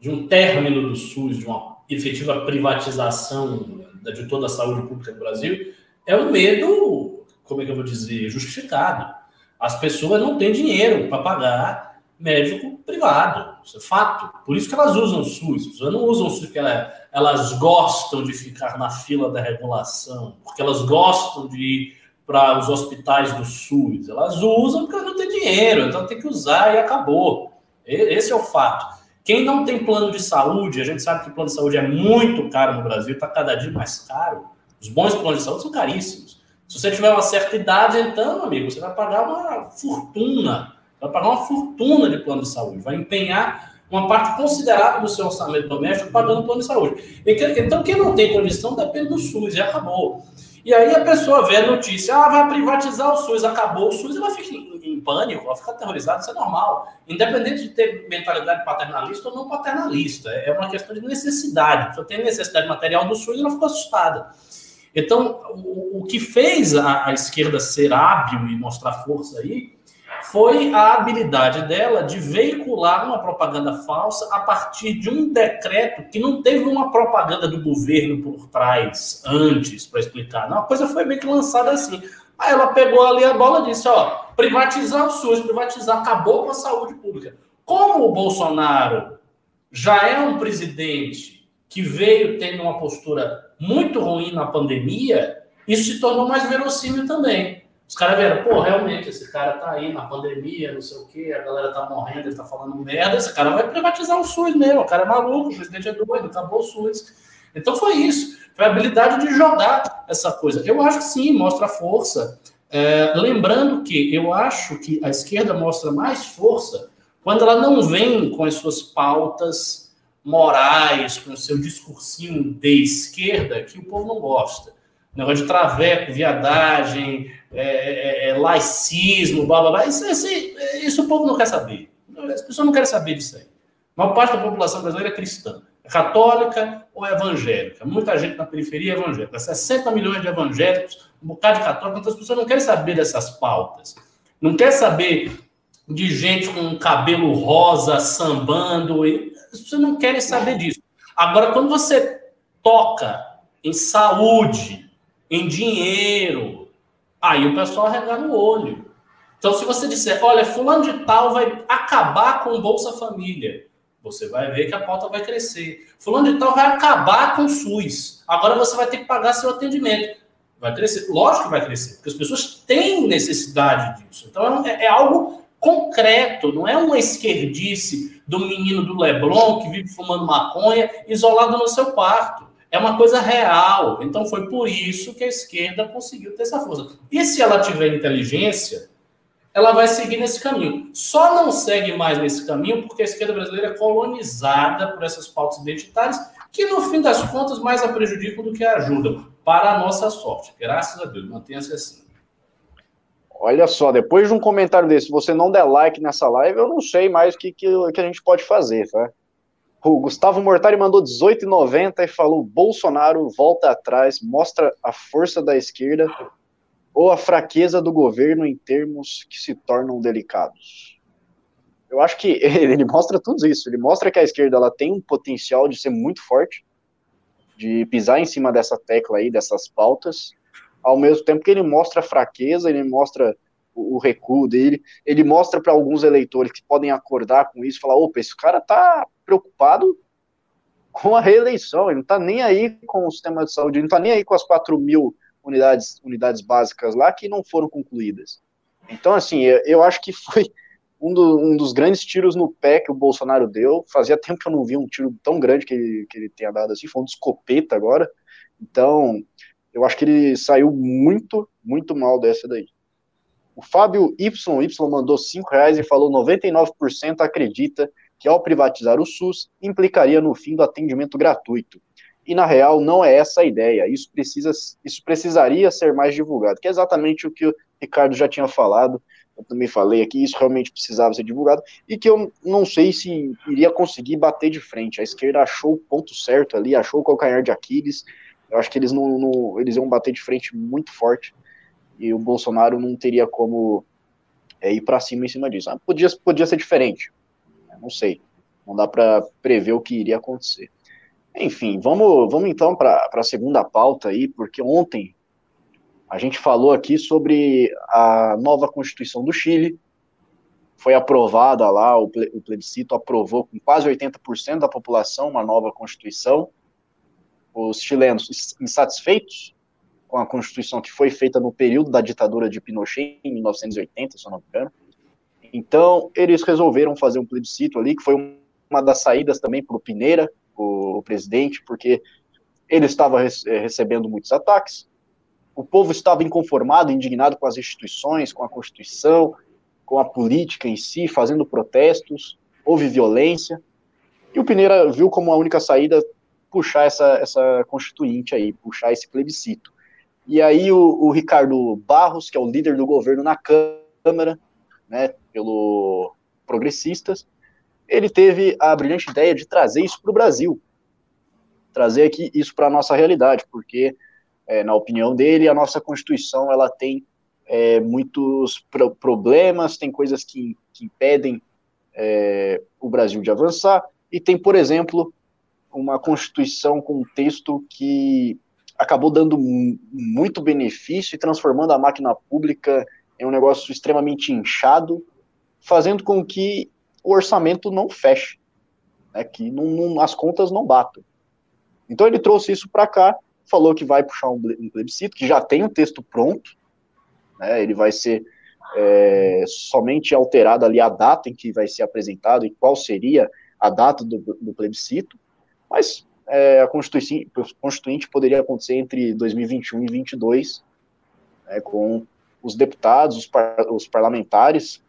de um término do SUS, de uma efetiva privatização de toda a saúde pública do Brasil, é um medo, como é que eu vou dizer, justificado. As pessoas não têm dinheiro para pagar médico privado, isso é fato. Por isso que elas usam o SUS. As pessoas não usam o SUS porque elas gostam de ficar na fila da regulação, porque elas gostam de para os hospitais do SUS. Elas usam porque não têm dinheiro, então tem que usar e acabou. Esse é o fato. Quem não tem plano de saúde, a gente sabe que o plano de saúde é muito caro no Brasil, está cada dia mais caro. Os bons planos de saúde são caríssimos. Se você tiver uma certa idade, então, amigo, você vai pagar uma fortuna. Vai pagar uma fortuna de plano de saúde. Vai empenhar uma parte considerável do seu orçamento doméstico pagando plano de saúde. Então, quem não tem condição depende do SUS e acabou. E aí a pessoa vê a notícia, ah, vai privatizar o SUS, acabou o SUS, ela fica em, em pânico, ela fica aterrorizada, isso é normal. Independente de ter mentalidade paternalista ou não paternalista, é uma questão de necessidade. Se eu tenho necessidade material do SUS, ela ficou assustada. Então, o, o que fez a, a, esquerda ser hábil e mostrar força aí foi a habilidade dela de veicular uma propaganda falsa a partir de um decreto que não teve uma propaganda do governo por trás antes para explicar. Não, a coisa foi meio que lançada assim. Aí ela pegou ali a bola e disse: ó, privatizar o SUS, privatizar, acabou com a saúde pública. Como o Bolsonaro já é um presidente que veio tendo uma postura muito ruim na pandemia, isso se tornou mais verossímil também. Os caras viram, pô, realmente, esse cara tá aí na pandemia, não sei o quê, a galera tá morrendo, ele tá falando merda, esse cara vai privatizar o SUS mesmo, o cara é maluco, o presidente é doido, acabou o SUS. Então foi isso, foi a habilidade de jogar essa coisa. Eu acho que sim, mostra força. É, lembrando que eu acho que a esquerda mostra mais força quando ela não vem com as suas pautas morais, com o seu discursinho de esquerda que o povo não gosta negócio de traveco, viadagem, é, é, é, laicismo, blá blá blá. Isso, isso, isso, o povo não quer saber. As pessoas não querem saber disso aí. A maior parte da população brasileira é cristã. É católica ou é evangélica. Muita gente na periferia é evangélica. 60 milhões de evangélicos, um bocado de católicos, então as pessoas não querem saber dessas pautas. Não quer saber de gente com cabelo rosa sambando. As pessoas não querem saber disso. Agora, quando você toca em saúde, em dinheiro, aí o pessoal arregar no olho. Então, se você disser, olha, fulano de tal vai acabar com o Bolsa Família, você vai ver que a pauta vai crescer. Fulano de tal vai acabar com o SUS. Agora você vai ter que pagar seu atendimento. Vai crescer. Lógico que vai crescer, porque as pessoas têm necessidade disso. Então, é, é algo concreto, não é uma esquerdice do menino do Leblon que vive fumando maconha isolado no seu quarto. É uma coisa real. Então foi por isso que a esquerda conseguiu ter essa força. E se ela tiver inteligência, ela vai seguir nesse caminho. Só não segue mais nesse caminho porque a esquerda brasileira é colonizada por essas pautas identitárias que, no fim das contas, mais a prejudicam do que a ajudam. Para a nossa sorte. Graças a Deus, mantenha-se assim. Olha só, depois de um comentário desse, se você não der like nessa live, eu não sei mais o que, que, que a gente pode fazer, tá? O Gustavo Mortari mandou 18,90 e falou: Bolsonaro volta atrás, mostra a força da esquerda ou a fraqueza do governo em termos que se tornam delicados. Eu acho que ele mostra tudo isso. Ele mostra que a esquerda ela tem um potencial de ser muito forte, de pisar em cima dessa tecla aí, dessas pautas, ao mesmo tempo que ele mostra a fraqueza, ele mostra o, recuo dele, ele mostra para alguns eleitores que podem acordar com isso, falar: opa, esse cara tá preocupado com a reeleição, ele não está nem aí com o sistema de saúde, ele não está nem aí com as 4 mil unidades, unidades básicas lá que não foram concluídas. Então, assim, eu, eu acho que foi um, do, um, dos grandes tiros no pé que o Bolsonaro deu. Fazia tempo que eu não vi um tiro tão grande que ele, que ele tenha dado assim, foi um de escopeta agora. Então, eu acho que ele saiu muito, muito mal dessa daí. O Fábio YY mandou 5 reais e falou 99% acredita que ao privatizar o SUS implicaria no fim do atendimento gratuito. E na real não é essa a ideia. Isso precisa, isso precisaria ser mais divulgado, que é exatamente o que o Ricardo já tinha falado. eu também falei aqui, isso realmente precisava ser divulgado, e que eu não sei se iria conseguir bater de frente. A esquerda achou o ponto certo ali, achou o calcanhar de Aquiles. Eu acho que eles não, não eles iam bater de frente muito forte, e o Bolsonaro não teria como é, ir para cima em cima disso. Ah, podia, podia ser diferente, não sei. Não dá para prever o que iria acontecer. Enfim, vamos, vamos então para a segunda pauta aí, porque ontem a gente falou aqui sobre a nova Constituição do Chile. Foi aprovada lá, o plebiscito aprovou com quase 80% da população uma nova Constituição. Os chilenos insatisfeitos com a Constituição que foi feita no período da ditadura de Pinochet, em 1980, se eu não me engano. Então, eles resolveram fazer um plebiscito ali, que foi uma das saídas também para o Pineira, o presidente, porque ele estava recebendo muitos ataques, o povo estava inconformado, indignado com as instituições, com a Constituição, com a política em si, fazendo protestos, houve violência. E o Pineira viu como a única saída puxar essa, essa constituinte aí, puxar esse plebiscito. E aí o, o Ricardo Barros, que é o líder do governo na Câmara, né, pelo Progressistas, ele teve a brilhante ideia de trazer isso para o Brasil, trazer aqui isso para a nossa realidade, porque é, na opinião dele, a nossa Constituição ela tem é, muitos pro problemas, tem coisas que, que impedem é, o Brasil de avançar, e tem, por exemplo, uma Constituição com um texto que acabou dando muito benefício e transformando a máquina pública em um negócio extremamente inchado, fazendo com que o orçamento não feche, né, que não, não, as contas não batam. Então ele trouxe isso para cá falou que vai puxar um plebiscito, que já tem um texto pronto, né, ele vai ser é, somente alterada ali a data em que vai ser apresentado e qual seria a data do, do plebiscito, mas é, a constituinte, constituinte poderia acontecer entre 2021 e 2022, né, com os deputados, os, par, os parlamentares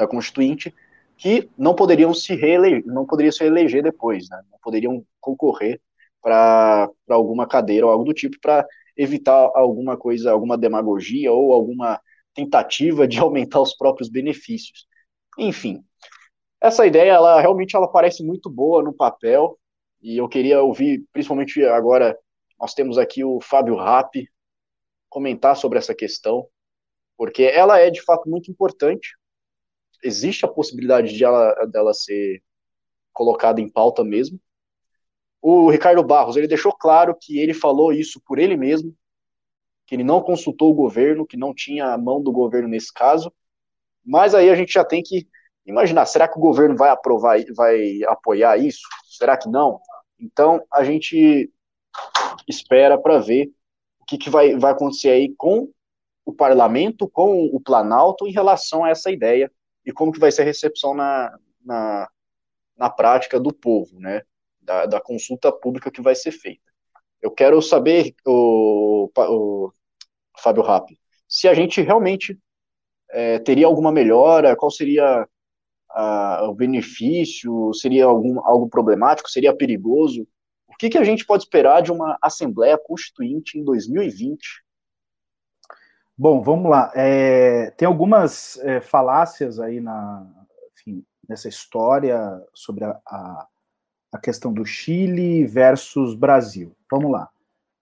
da constituinte, que não poderiam se reeleger, não poderiam se eleger depois, né, não poderiam concorrer para alguma cadeira ou algo do tipo, para evitar alguma coisa, alguma demagogia ou alguma tentativa de aumentar os próprios benefícios. Enfim, essa ideia, ela realmente ela parece muito boa no papel, e eu queria ouvir, principalmente agora, nós temos aqui o Fábio Rapp comentar sobre essa questão, porque ela é de fato muito importante. Existe a possibilidade de ela, dela ser colocada em pauta mesmo, o Ricardo Barros, ele deixou claro que ele falou isso por ele mesmo, que ele não consultou o governo, que não tinha a mão do governo nesse caso. Mas aí a gente já tem que imaginar, será que o governo vai aprovar, vai apoiar isso? Será que não? Então a gente espera para ver o que, que vai, vai acontecer aí com o parlamento, com o Planalto em relação a essa ideia e como que vai ser a recepção na, na, na prática do povo, né? da, da consulta pública que vai ser feita. Eu quero saber, o, o Fábio Rapp, se a gente realmente é, teria alguma melhora, qual seria a, o benefício, seria algum, algo problemático, seria perigoso? O que, que a gente pode esperar de uma Assembleia Constituinte em 2020? Bom, vamos lá. É, tem algumas é, falácias aí na, enfim, nessa história sobre a, a a questão do Chile versus Brasil. Vamos lá.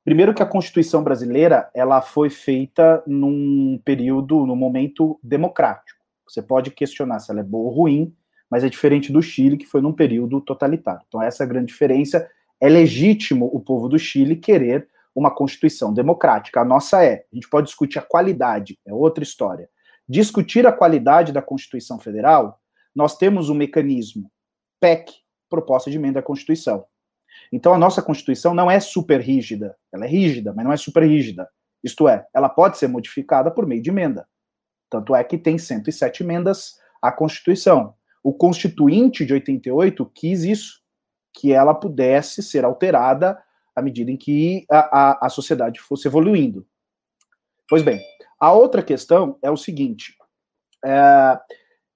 Primeiro que a Constituição brasileira, ela foi feita num período, num momento democrático. Você pode questionar se ela é boa ou ruim, mas é diferente do Chile, que foi num período totalitário. Então essa é a grande diferença. É legítimo o povo do Chile querer uma Constituição democrática. A nossa é. A gente pode discutir a qualidade, é outra história. Discutir a qualidade da Constituição Federal, nós temos um mecanismo PEC, proposta de emenda à Constituição. Então, a nossa Constituição não é super rígida. Ela é rígida, mas não é super rígida. Isto é, ela pode ser modificada por meio de emenda. Tanto é que tem 107 emendas à Constituição. O Constituinte de 88 quis isso, que ela pudesse ser alterada à medida em que a, a, a sociedade fosse evoluindo. Pois bem, a outra questão é o seguinte: é,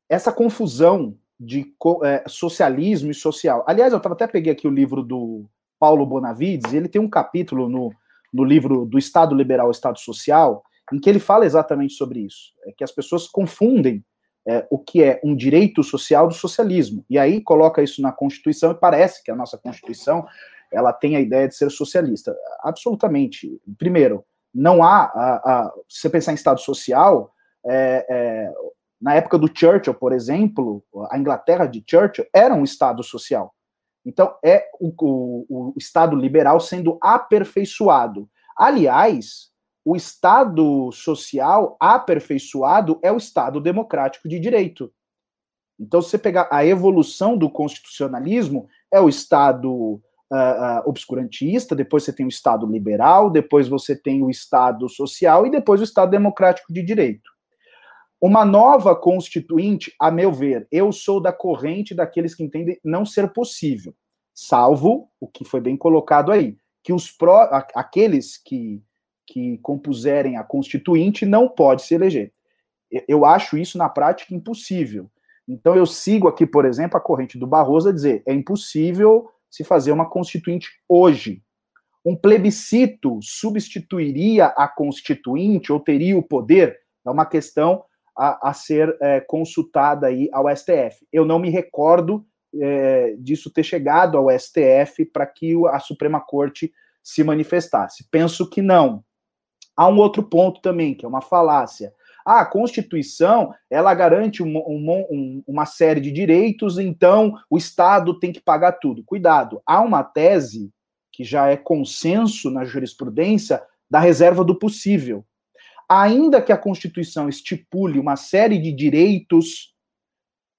essa confusão de é, socialismo e social. Aliás, eu tava, até peguei aqui o livro do Paulo Bonavides, e ele tem um capítulo no, no livro do Estado Liberal Estado Social, em que ele fala exatamente sobre isso, é que as pessoas confundem é, o que é um direito social do socialismo. E aí coloca isso na Constituição e parece que a nossa Constituição ela tem a ideia de ser socialista. Absolutamente. Primeiro, não há, a, a, se você pensar em Estado social, é, é, na época do Churchill, por exemplo, a Inglaterra de Churchill era um Estado social. Então, é o, o, o Estado liberal sendo aperfeiçoado. Aliás, o Estado social aperfeiçoado é o Estado democrático de direito. Então, se você pegar a evolução do constitucionalismo, é o Estado uh, obscurantista, depois você tem o Estado liberal, depois você tem o Estado social e depois o Estado democrático de direito. Uma nova constituinte, a meu ver, eu sou da corrente daqueles que entendem não ser possível, salvo o que foi bem colocado aí, que os pró, aqueles que que compuserem a constituinte não pode se eleger. Eu acho isso na prática impossível. Então eu sigo aqui, por exemplo, a corrente do Barroso a dizer é impossível se fazer uma constituinte hoje. Um plebiscito substituiria a constituinte ou teria o poder? É uma questão a, a ser é, consultada aí ao STF. Eu não me recordo é, disso ter chegado ao STF para que a Suprema Corte se manifestasse. Penso que não. Há um outro ponto também, que é uma falácia. Ah, a Constituição, ela garante um, um, uma série de direitos, então o Estado tem que pagar tudo. Cuidado, há uma tese que já é consenso na jurisprudência da reserva do possível. Ainda que a Constituição estipule uma série de direitos,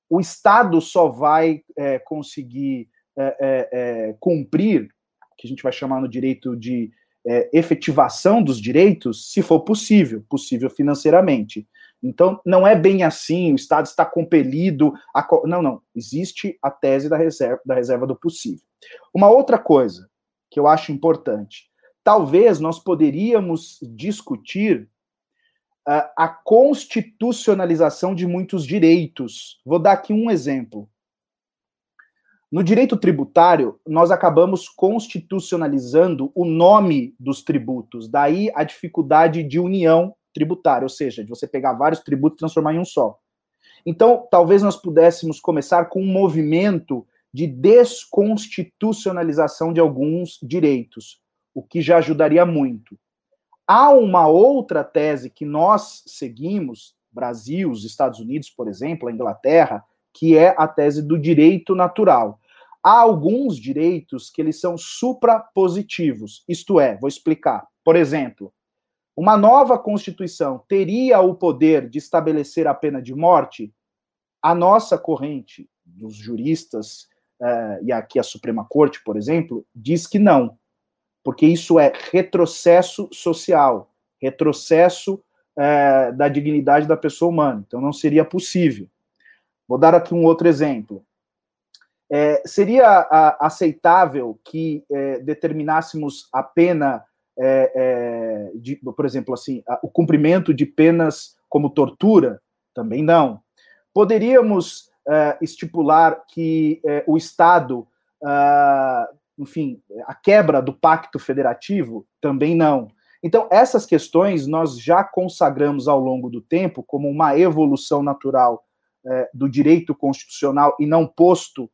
o Estado só vai é, conseguir é, é, é cumprir, que a gente vai chamar no direito de é, efetivação dos direitos, se for possível, possível financeiramente. Então, não é bem assim, o Estado está compelido a. Não, não. Existe a tese da reserva, da reserva do possível. Uma outra coisa que eu acho importante: talvez nós poderíamos discutir uh, a constitucionalização de muitos direitos. Vou dar aqui um exemplo. No direito tributário, nós acabamos constitucionalizando o nome dos tributos, daí a dificuldade de união tributária, ou seja, de você pegar vários tributos e transformar em um só. Então, talvez nós pudéssemos começar com um movimento de desconstitucionalização de alguns direitos, o que já ajudaria muito. Há uma outra tese que nós seguimos, Brasil, os Estados Unidos, por exemplo, a Inglaterra, que é a tese do direito natural há alguns direitos que eles são suprapositivos. Isto é, vou explicar. Por exemplo, uma nova Constituição teria o poder de estabelecer a pena de morte? A nossa corrente dos juristas, uh, e aqui a Suprema Corte, por exemplo, diz que não, porque isso é retrocesso social, retrocesso uh, da dignidade da pessoa humana. Então não seria possível. Vou dar aqui um outro exemplo. É, seria a, aceitável que é, determinássemos a pena, é, é de, por exemplo, assim, a, o cumprimento de penas como tortura? Também não. Poderíamos é, estipular que é, o Estado, ah, enfim, a quebra do pacto federativo? Também não. Então, essas questões nós já consagramos ao longo do tempo como uma evolução natural do direito constitucional e não posto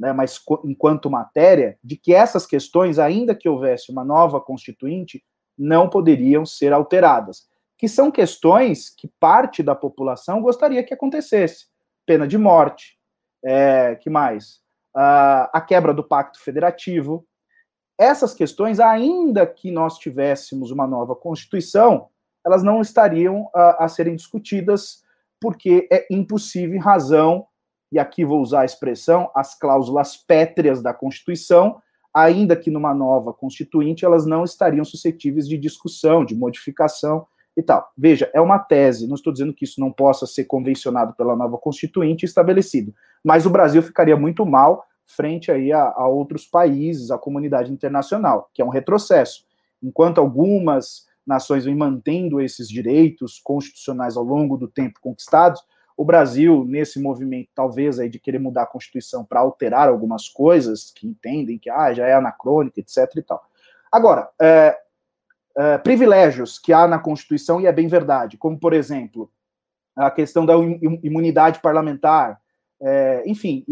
né, mas enquanto matéria, de que essas questões, ainda que houvesse uma nova constituinte, não poderiam ser alteradas. Que são questões que parte da população gostaria que acontecesse. Pena de morte, é, que mais? A quebra do pacto federativo. Essas questões, ainda que nós tivéssemos uma nova constituição, elas não estariam uh, a serem discutidas porque é impossível em razão e aqui vou usar a expressão, as cláusulas pétreas da Constituição, ainda que numa nova Constituinte, elas não estariam suscetíveis de discussão, de modificação e tal. Veja, é uma tese, não estou dizendo que isso não possa ser convencionado pela nova Constituinte estabelecido, mas o Brasil ficaria muito mal frente aí a, a outros países, à comunidade internacional, que é um retrocesso. Enquanto algumas nações vêm mantendo esses direitos constitucionais ao longo do tempo conquistados, o Brasil, nesse movimento, talvez, aí, de querer mudar a Constituição para alterar algumas coisas que entendem que ah, já é anacrônica, etc. e tal. Agora, é, uh, privilégios que há na Constituição, e é bem verdade, como, por exemplo, a questão da imunidade parlamentar, é, enfim,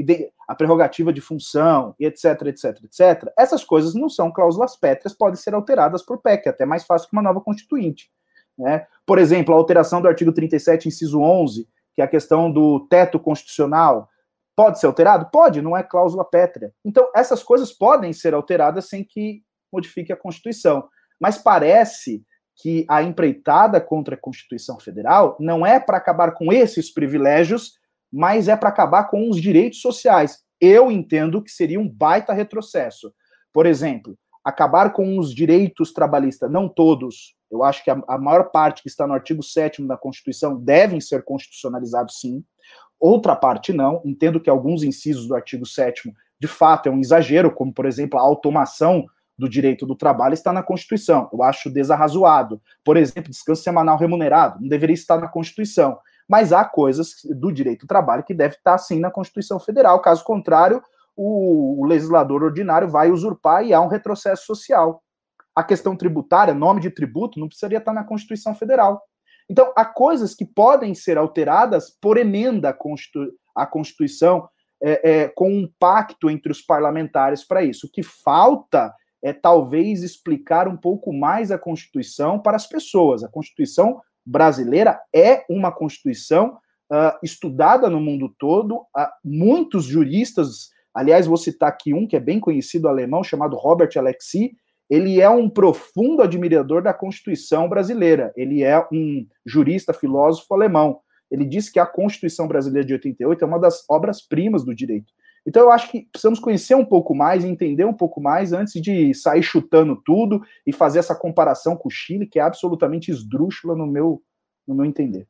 a prerrogativa de função, etc, etc, etc, essas coisas não são cláusulas pétreas, podem ser alteradas por PEC, é até mais fácil que uma nova constituinte. Né? Por exemplo, a alteração do artigo 37, inciso 11, que é a questão do teto constitucional, pode ser alterado? Pode, não é cláusula pétrea. Então, essas coisas podem ser alteradas sem que modifique a Constituição. Mas parece que a empreitada contra a Constituição Federal não é para acabar com esses privilégios, mas é para acabar com os direitos sociais. Eu entendo que seria um baita retrocesso. Por exemplo, acabar com os direitos trabalhistas, não todos, eu acho que a, a maior parte que está no artigo 7 da Constituição devem ser constitucionalizados, sim. Outra parte não. Entendo que alguns incisos do artigo 7 de fato é um exagero, como, por exemplo, a automação do direito do trabalho está na Constituição. Eu acho desarrazoado. Por exemplo, descanso semanal remunerado não deveria estar na Constituição. Mas há coisas do direito do trabalho que deve estar sim na Constituição Federal. Caso contrário, o, o legislador ordinário vai usurpar e há um retrocesso social. A questão tributária, nome de tributo, não precisaria estar na Constituição Federal. Então, há coisas que podem ser alteradas por emenda à Constituição, é, é, com um pacto entre os parlamentares para isso. O que falta é talvez explicar um pouco mais a Constituição para as pessoas. A Constituição brasileira é uma Constituição uh, estudada no mundo todo. Muitos juristas, aliás, vou citar aqui um que é bem conhecido alemão, chamado Robert Alexi. Ele é um profundo admirador da Constituição brasileira. Ele é um jurista, filósofo alemão. Ele diz que a Constituição brasileira de 88 é uma das obras-primas do direito. Então eu acho que precisamos conhecer um pouco mais, entender um pouco mais antes de sair chutando tudo e fazer essa comparação com o Chile, que é absolutamente esdrúxula no meu, no meu entender.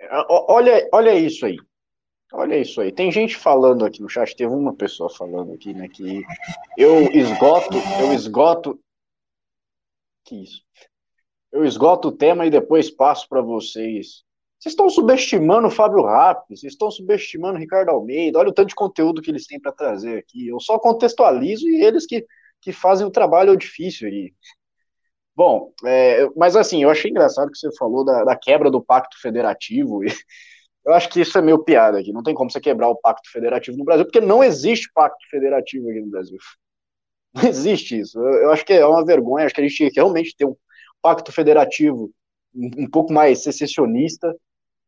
É, olha, olha isso aí. Olha isso aí. Tem gente falando aqui no chat, teve uma pessoa falando aqui, né, que eu esgoto, eu esgoto que isso. Eu esgoto o tema e depois passo para vocês vocês estão subestimando o Fábio Rápido, vocês estão subestimando o Ricardo Almeida, olha o tanto de conteúdo que eles têm para trazer aqui. Eu só contextualizo e eles que, que fazem o trabalho difícil aí. Bom, é, mas assim, eu achei engraçado que você falou da, da quebra do pacto federativo. E eu acho que isso é meio piada aqui. Não tem como você quebrar o pacto federativo no Brasil, porque não existe pacto federativo aqui no Brasil. Não existe isso. Eu, eu acho que é uma vergonha. Acho que a gente tinha que realmente ter um pacto federativo um, um pouco mais secessionista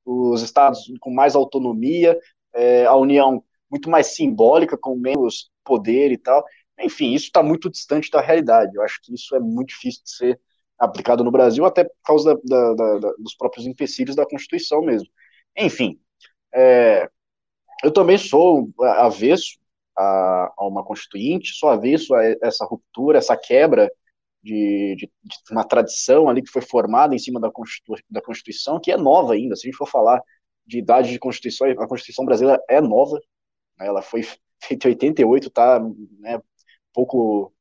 os estados com mais autonomia, é, a União muito mais simbólica, com menos poder e tal. Enfim, isso está muito distante da realidade. Eu acho que isso é muito difícil de ser aplicado no Brasil, até por causa da, da, da, dos próprios empecilhos da Constituição mesmo. Enfim, é, eu também sou avesso a, a, uma Constituinte, sou avesso a essa ruptura, essa quebra de, de, de, uma tradição ali que foi formada em cima da, Constitu da Constituição, que é nova ainda. Se a gente for falar de idade de Constituição, a Constituição brasileira é nova, né, ela foi feita em 88, tá né, pouco,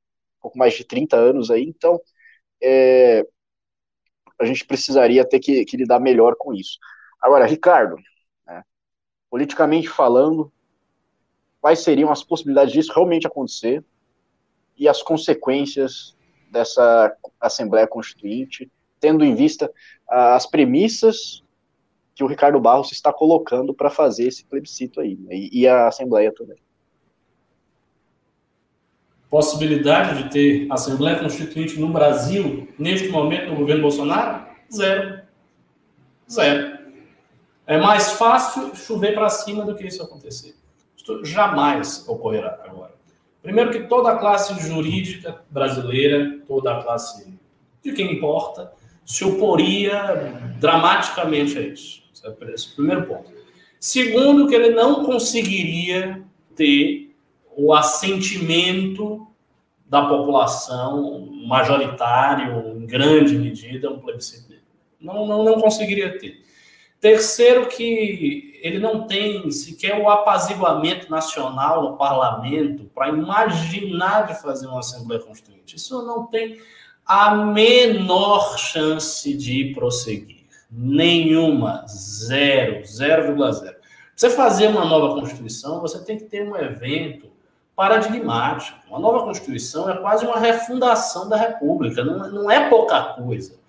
pouco mais de 30 anos aí, então é, a gente precisaria ter que, que, lidar melhor com isso. Agora, Ricardo, né, politicamente falando, quais seriam as possibilidades disso realmente acontecer e as consequências dessa Assembleia Constituinte, tendo em vista uh, as premissas que o Ricardo Barros está colocando para fazer esse plebiscito aí, né? e a Assembleia também. Possibilidade de ter Assembleia Constituinte no Brasil, neste momento, no governo Bolsonaro? Zero. Zero. É mais fácil chover para cima do que isso acontecer. Isso jamais ocorrerá agora. Primeiro que toda a classe jurídica brasileira, toda a classe de quem importa, se oporia dramaticamente a isso. Esse é o primeiro ponto. Segundo, que ele não conseguiria ter o assentimento da população majoritário, em grande medida, um plebiscito dele. Não, não, não conseguiria ter. Terceiro, que ele não tem sequer o apaziguamento nacional no parlamento para imaginar de fazer uma Assembleia Constituinte. Isso não tem a menor chance de prosseguir. Nenhuma. Zero. 0,0. Você fazer uma nova Constituição, você tem que ter um evento paradigmático. Uma nova Constituição é quase uma refundação da República, não, não é pouca coisa.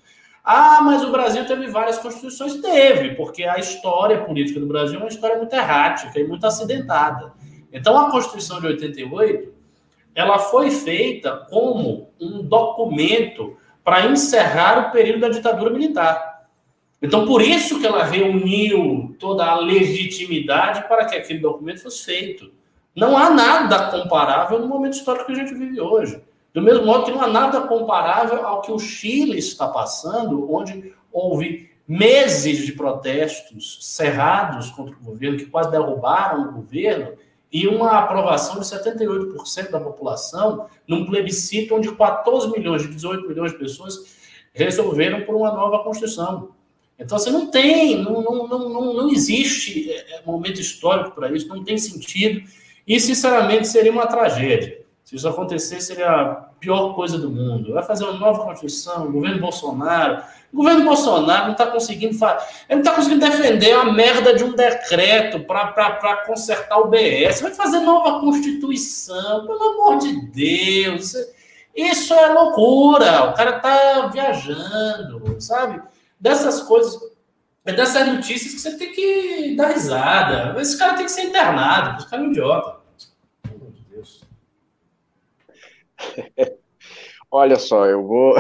Ah, mas o Brasil teve várias constituições? Teve, porque a história política do Brasil é uma história muito errática e muito acidentada. Então, a Constituição de 88, ela foi feita como um documento para encerrar o período da ditadura militar. Então, por isso que ela reuniu toda a legitimidade para que aquele documento fosse feito. Não há nada comparável no momento histórico que a gente vive hoje. Do mesmo modo que não há nada comparável ao que o Chile está passando, onde houve meses de protestos cerrados contra o governo, que quase derrubaram o governo, e uma aprovação de 78% da população num plebiscito onde 14 milhões de 18 milhões de pessoas resolveram por uma nova Constituição. Então, você não tem, não, não, não, não existe é, é, momento histórico para isso, não tem sentido, e, sinceramente, seria uma tragédia. Se isso acontecer, seria pior coisa do mundo. Vai fazer uma nova Constituição, o governo Bolsonaro. O governo Bolsonaro não está conseguindo fazer. Ele não está conseguindo defender a merda de um decreto para consertar o BS. Vai fazer nova Constituição, pelo amor de Deus. Isso é loucura. O cara está viajando, sabe? Dessas coisas. É dessas notícias que você tem que dar risada. Esse cara tem que ser internado, esse cara é um idiota. Olha só, eu vou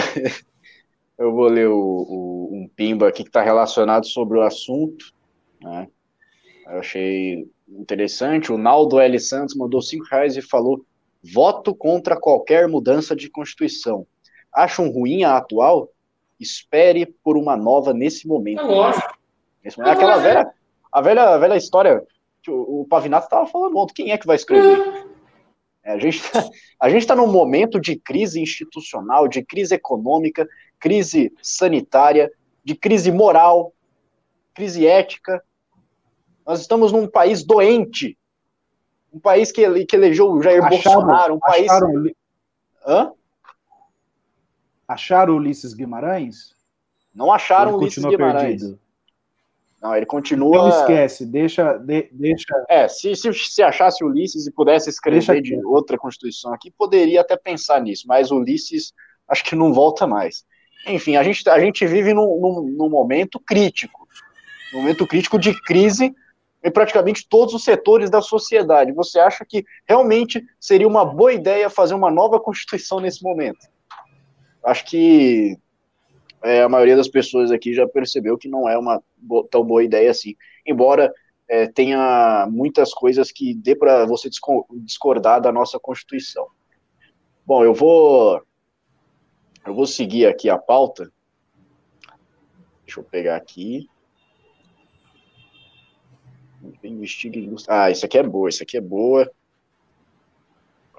eu vou ler o, o um pimba aqui que está relacionado sobre o assunto. Né? Eu achei interessante. O Naldo L. Santos mandou cinco reais e falou: voto contra qualquer mudança de constituição. Acham ruim a atual? Espere por uma nova nesse momento. É lógico. Nesse momento. É aquela velha, a velha, a velha história que o, o Pavinato estava falando ontem. Quem é que vai escrever? É. A gente tá, a gente está num momento de crise institucional, de crise econômica, crise sanitária, de crise moral, crise ética. Nós estamos num país doente, um país que, que elegeu o Jair acharam, Bolsonaro, um país. Acharam, Hã? acharam Ulisses Guimarães? Não acharam Ulisses Guimarães. Perdido? Não, ele continua. Não esquece, deixa. De, deixa... É, se, se, se achasse Ulisses e pudesse escrever de outra Constituição aqui, poderia até pensar nisso, mas Ulisses acho que não volta mais. Enfim, a gente, a gente vive num, num, num momento crítico num momento crítico de crise em praticamente todos os setores da sociedade. Você acha que realmente seria uma boa ideia fazer uma nova Constituição nesse momento? Acho que é, a maioria das pessoas aqui já percebeu que não é uma tão boa ideia assim. Embora é, tenha muitas coisas que dê para você discordar da nossa Constituição. Bom, eu vou eu vou seguir aqui a pauta. Deixa eu pegar aqui. Ah, isso aqui é boa, isso aqui é boa.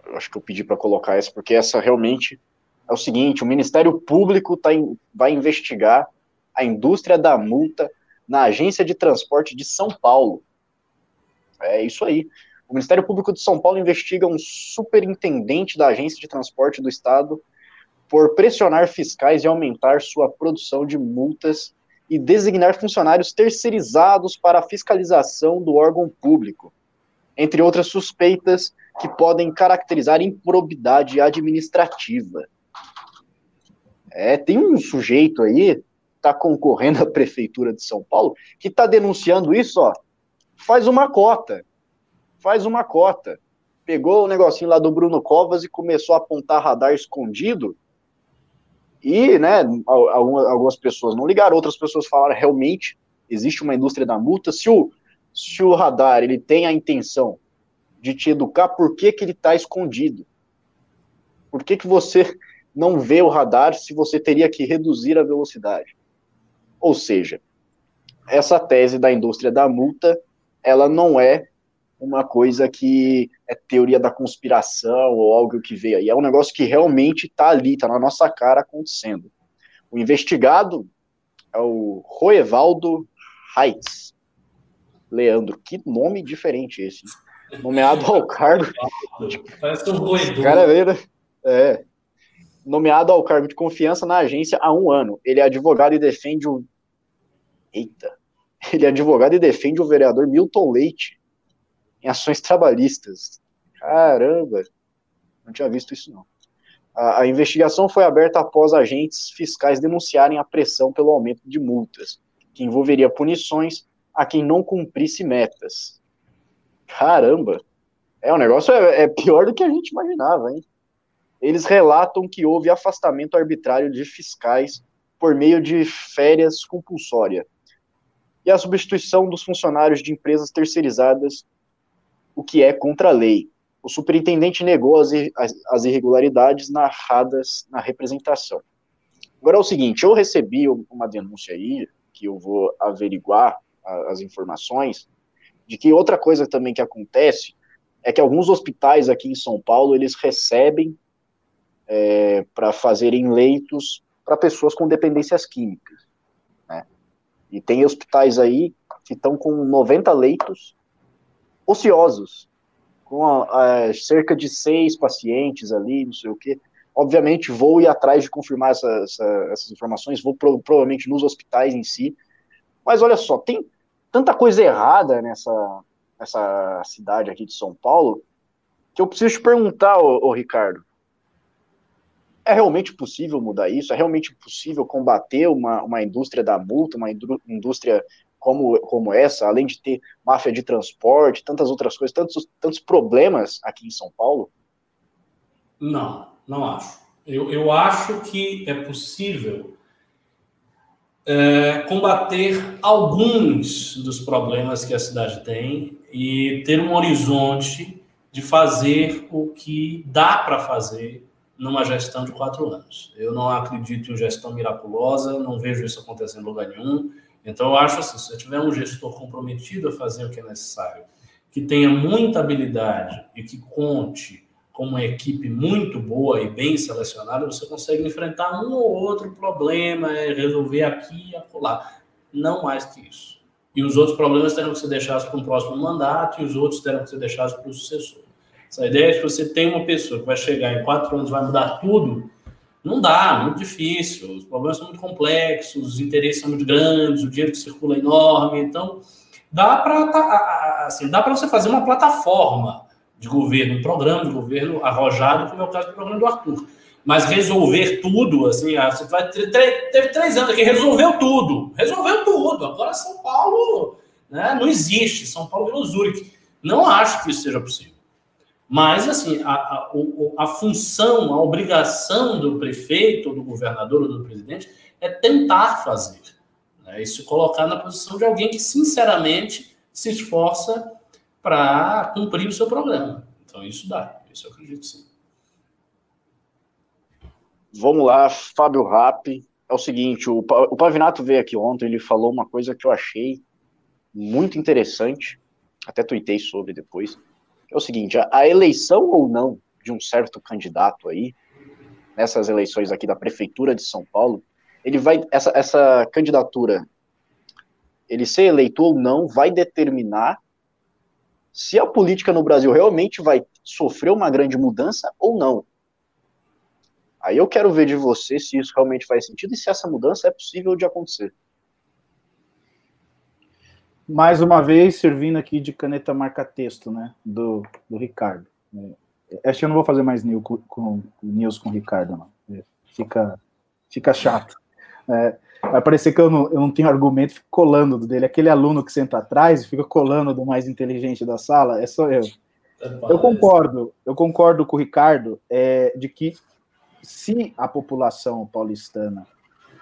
Eu acho que eu pedi para colocar essa porque essa realmente é o seguinte: o Ministério Público tá in, vai investigar a indústria da multa na Agência de Transporte de São Paulo. É isso aí. O Ministério Público de São Paulo investiga um superintendente da Agência de Transporte do Estado por pressionar fiscais e aumentar sua produção de multas e designar funcionários terceirizados para a fiscalização do órgão público, entre outras suspeitas que podem caracterizar improbidade administrativa. É, tem um sujeito aí, está concorrendo à prefeitura de São Paulo, que está denunciando isso, ó. Faz uma cota. Faz uma cota. Pegou o negocinho lá do Bruno Covas e começou a apontar radar escondido. E, né, algumas pessoas não ligaram, outras pessoas falaram realmente existe uma indústria da multa. Se o, se o radar ele tem a intenção de te educar, por que, que ele está escondido? Por que, que você não vê o radar se você teria que reduzir a velocidade. Ou seja, essa tese da indústria da multa, ela não é uma coisa que é teoria da conspiração ou algo que veio aí. É um negócio que realmente está ali, está na nossa cara acontecendo. O investigado é o Roevaldo Heitz. Leandro, que nome diferente esse. Nomeado ao cargo. Parece um roedor. Cara, é, nomeado ao cargo de confiança na agência há um ano. Ele é advogado e defende o. Eita! Ele é advogado e defende o vereador Milton Leite em ações trabalhistas. Caramba! Não tinha visto isso, não. A, a investigação foi aberta após agentes fiscais denunciarem a pressão pelo aumento de multas, que envolveria punições a quem não cumprisse metas. Caramba! É, o negócio é, é pior do que a gente imaginava, hein? Eles relatam que houve afastamento arbitrário de fiscais por meio de férias compulsória e a substituição dos funcionários de empresas terceirizadas, o que é contra a lei. O superintendente negou as, as, irregularidades narradas na representação. Agora é o seguinte, eu recebi uma denúncia aí, que eu vou averiguar as informações, de que outra coisa também que acontece é que alguns hospitais aqui em São Paulo, eles recebem é, para fazerem leitos para pessoas com dependências químicas. Né? E tem hospitais aí que estão com 90 leitos ociosos, com a, a, cerca de seis pacientes ali, não sei o quê. Obviamente, vou ir atrás de confirmar essa, essa, essas informações, vou pro, provavelmente nos hospitais em si. Mas olha só, tem tanta coisa errada nessa, nessa cidade aqui de São Paulo que eu preciso te perguntar, ô, ô Ricardo. É realmente possível mudar isso? É realmente possível combater uma, uma indústria da multa, uma indústria como, como essa, além de ter máfia de transporte, tantas outras coisas, tantos, tantos problemas aqui em São Paulo? Não, não acho. Eu, eu acho que é possível é, combater alguns dos problemas que a cidade tem e ter um horizonte de fazer o que dá para fazer numa gestão de quatro anos. Eu não acredito em gestão miraculosa, não vejo isso acontecendo em lugar nenhum. Então, eu acho assim: se você tiver um gestor comprometido a fazer o que é necessário, que tenha muita habilidade e que conte com uma equipe muito boa e bem selecionada, você consegue enfrentar um ou outro problema, resolver aqui e acolá. Não mais que isso. E os outros problemas terão que ser deixados para um próximo mandato e os outros terão que ser deixados para o sucessor. Essa ideia é que você tem uma pessoa que vai chegar em quatro anos vai mudar tudo, não dá, muito difícil. Os problemas são muito complexos, os interesses são muito grandes, o dinheiro que circula é enorme. Então, dá para tá, assim, dá você fazer uma plataforma de governo, um programa de governo arrojado, como é o caso do programa do Arthur. Mas resolver tudo, assim, ah, você vai, teve três anos aqui, resolveu tudo, resolveu tudo. Agora São Paulo né, não existe, São Paulo virou Zurich. Não acho que isso seja possível. Mas, assim, a, a, a função, a obrigação do prefeito, do governador, ou do presidente, é tentar fazer. Né, e se colocar na posição de alguém que, sinceramente, se esforça para cumprir o seu programa. Então, isso dá. Isso eu acredito sim. Vamos lá, Fábio Rapp. É o seguinte, o, o Pavinato veio aqui ontem, ele falou uma coisa que eu achei muito interessante, até tuitei sobre depois, é o seguinte, a, a eleição ou não de um certo candidato aí, nessas eleições aqui da Prefeitura de São Paulo, ele vai, essa, essa candidatura, ele ser eleito ou não, vai determinar se a política no Brasil realmente vai sofrer uma grande mudança ou não. Aí eu quero ver de você se isso realmente faz sentido e se essa mudança é possível de acontecer mais uma vez servindo aqui de caneta marca-texto, né, do, do Ricardo. É, acho que eu não vou fazer mais news com, news com o Ricardo, não. É, fica, fica chato. É, vai parecer que eu não, eu não tenho argumento, fico colando dele. Aquele aluno que senta atrás e fica colando do mais inteligente da sala, é só eu. Eu concordo, eu concordo com o Ricardo é, de que se a população paulistana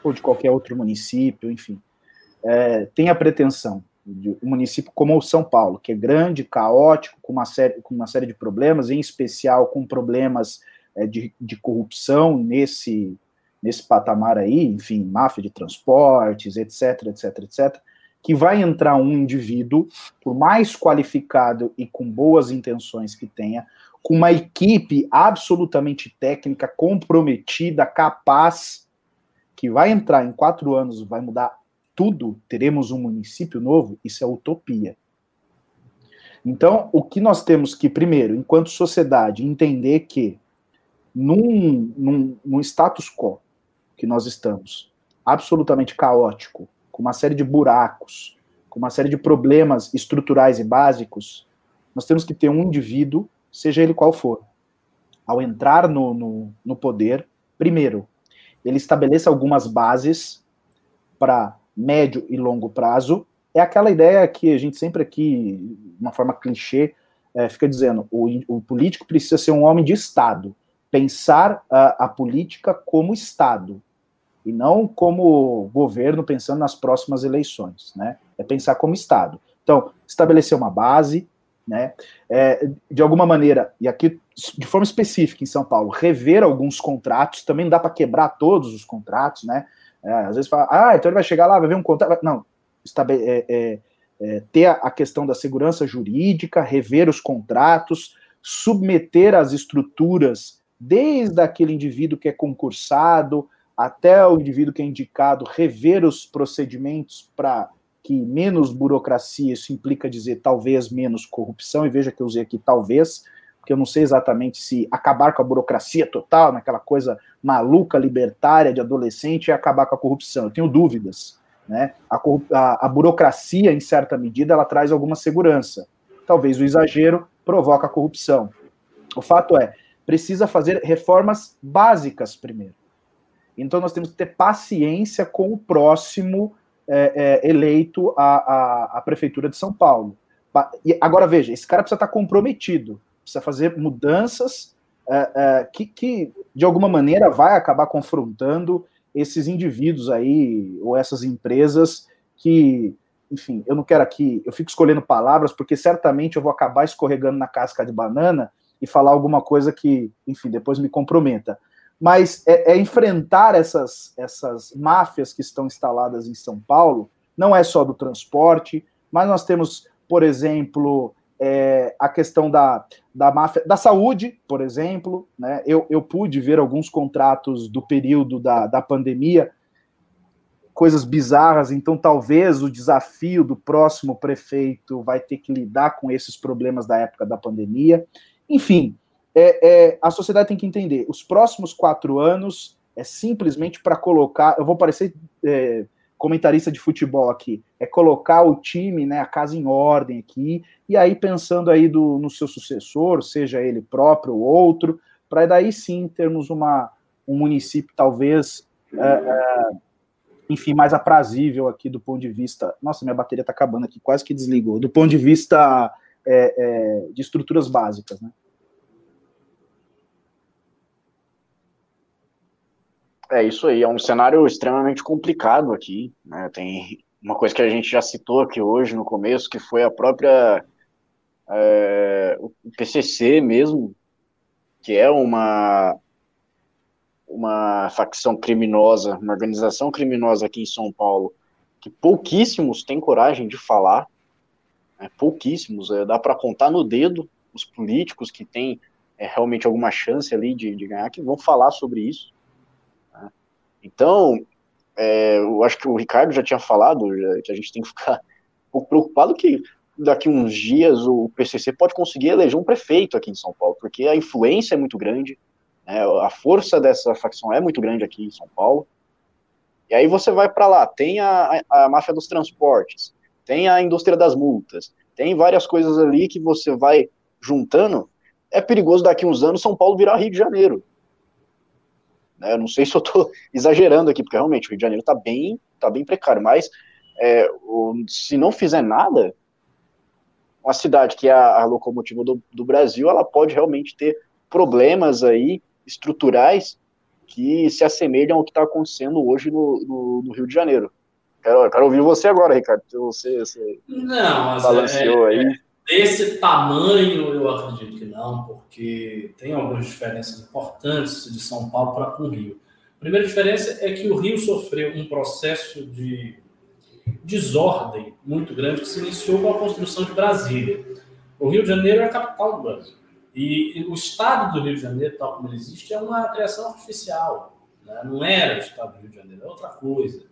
ou de qualquer outro município, enfim, é, tem a pretensão de um município como o São Paulo, que é grande, caótico, com uma série, com uma série de problemas, em especial com problemas é, de, de corrupção nesse, nesse patamar aí, enfim, máfia de transportes, etc, etc, etc, que vai entrar um indivíduo, por mais qualificado e com boas intenções que tenha, com uma equipe absolutamente técnica, comprometida, capaz, que vai entrar em quatro anos, vai mudar tudo teremos um município novo, isso é utopia. Então, o que nós temos que, primeiro, enquanto sociedade, entender que num, num, num status quo que nós estamos, absolutamente caótico, com uma série de buracos, com uma série de problemas estruturais e básicos, nós temos que ter um indivíduo seja ele qual for, ao entrar no, no, no poder, primeiro, ele estabeleça algumas bases para médio e longo prazo. É aquela ideia que a gente sempre aqui, de uma forma clichê, é, fica dizendo: o, o, político precisa ser um homem de Estado, pensar a, a política como Estado e não como governo pensando nas próximas eleições, né? É pensar como Estado. Então, estabelecer uma base, né? É, de alguma maneira, e aqui de forma específica em São Paulo, rever alguns contratos, também não dá para quebrar todos os contratos, né? É, às vezes fala, ah, então ele vai chegar lá, vai ver um contrato. Não, é, é, é, ter a questão da segurança jurídica, rever os contratos, submeter as estruturas, desde aquele indivíduo que é concursado até o indivíduo que é indicado, rever os procedimentos para que menos burocracia, isso implica dizer talvez menos corrupção, e veja que eu usei aqui talvez, porque eu não sei exatamente se acabar com a burocracia total, naquela coisa maluca, libertária de adolescente, é acabar com a corrupção. Eu tenho dúvidas. Né? A, a, a burocracia, em certa medida, ela traz alguma segurança. Talvez o exagero provoque a corrupção. O fato é, precisa fazer reformas básicas primeiro. Então nós temos que ter paciência com o próximo é, é, eleito à, à, à, prefeitura de São Paulo. E agora veja, esse cara precisa estar comprometido, precisa fazer mudanças é, é, que, que, de alguma maneira, vai acabar confrontando esses indivíduos aí, ou essas empresas que, enfim, eu não quero aqui, eu fico escolhendo palavras, porque certamente eu vou acabar escorregando na casca de banana e falar alguma coisa que, enfim, depois me comprometa. Mas é, é, enfrentar essas, essas máfias que estão instaladas em São Paulo, não é só do transporte, mas nós temos, por exemplo, é, a questão da, da máfia, da saúde, por exemplo, né? eu, eu pude ver alguns contratos do período da, da pandemia, coisas bizarras, então talvez o desafio do próximo prefeito vai ter que lidar com esses problemas da época da pandemia. Enfim, é, é, a sociedade tem que entender, os próximos quatro anos é simplesmente para colocar, eu vou parecer é, comentarista de futebol aqui, é colocar o time, né, a casa em ordem aqui, e aí pensando aí do, no seu sucessor, seja ele próprio ou outro, para daí sim termos uma, um município talvez, é, é, enfim, mais aprazível aqui do ponto de vista, nossa, minha bateria está acabando aqui, quase que desligou, do ponto de vista é, de estruturas básicas, né. É isso aí, é um cenário extremamente complicado aqui. Né? Tem uma coisa que a gente já citou aqui hoje no começo, que foi a própria é, o PCC mesmo, que é uma uma facção criminosa, uma organização criminosa aqui em São Paulo, que pouquíssimos têm coragem de falar, né? pouquíssimos, é, dá para contar no dedo os políticos que têm é, realmente alguma chance ali de, de ganhar, que vão falar sobre isso. Então, é, eu acho que o Ricardo já tinha falado já, que a gente tem que ficar um pouco preocupado que daqui uns dias o PCC pode conseguir eleger um prefeito aqui em São Paulo, porque a influência é muito grande, né, a força dessa facção é muito grande aqui em São Paulo. E aí você vai para lá, tem a, a, a máfia dos transportes, tem a indústria das multas, tem várias coisas ali que você vai juntando. É perigoso daqui uns anos São Paulo virar Rio de Janeiro. Né? Eu não sei se eu estou exagerando aqui, porque realmente o Rio de Janeiro está bem, tá bem precário, mas é, o, se não fizer nada, uma cidade que é a, a locomotiva do, do, Brasil, ela pode realmente ter problemas aí estruturais que se assemelham ao que está acontecendo hoje no, no, no, Rio de Janeiro. Quero, quero ouvir você agora, Ricardo. Você, você não, mas balanceou é, aí. É Desse tamanho, eu acredito que não, porque tem algumas diferenças importantes de São Paulo para o Rio. A primeira diferença é que o Rio sofreu um processo de desordem muito grande que se iniciou com a construção de Brasília. O Rio de Janeiro é a capital do Brasil. E o estado do Rio de Janeiro, tal como ele existe, é uma criação artificial. Né? Não era o estado do Rio de Janeiro, é outra coisa.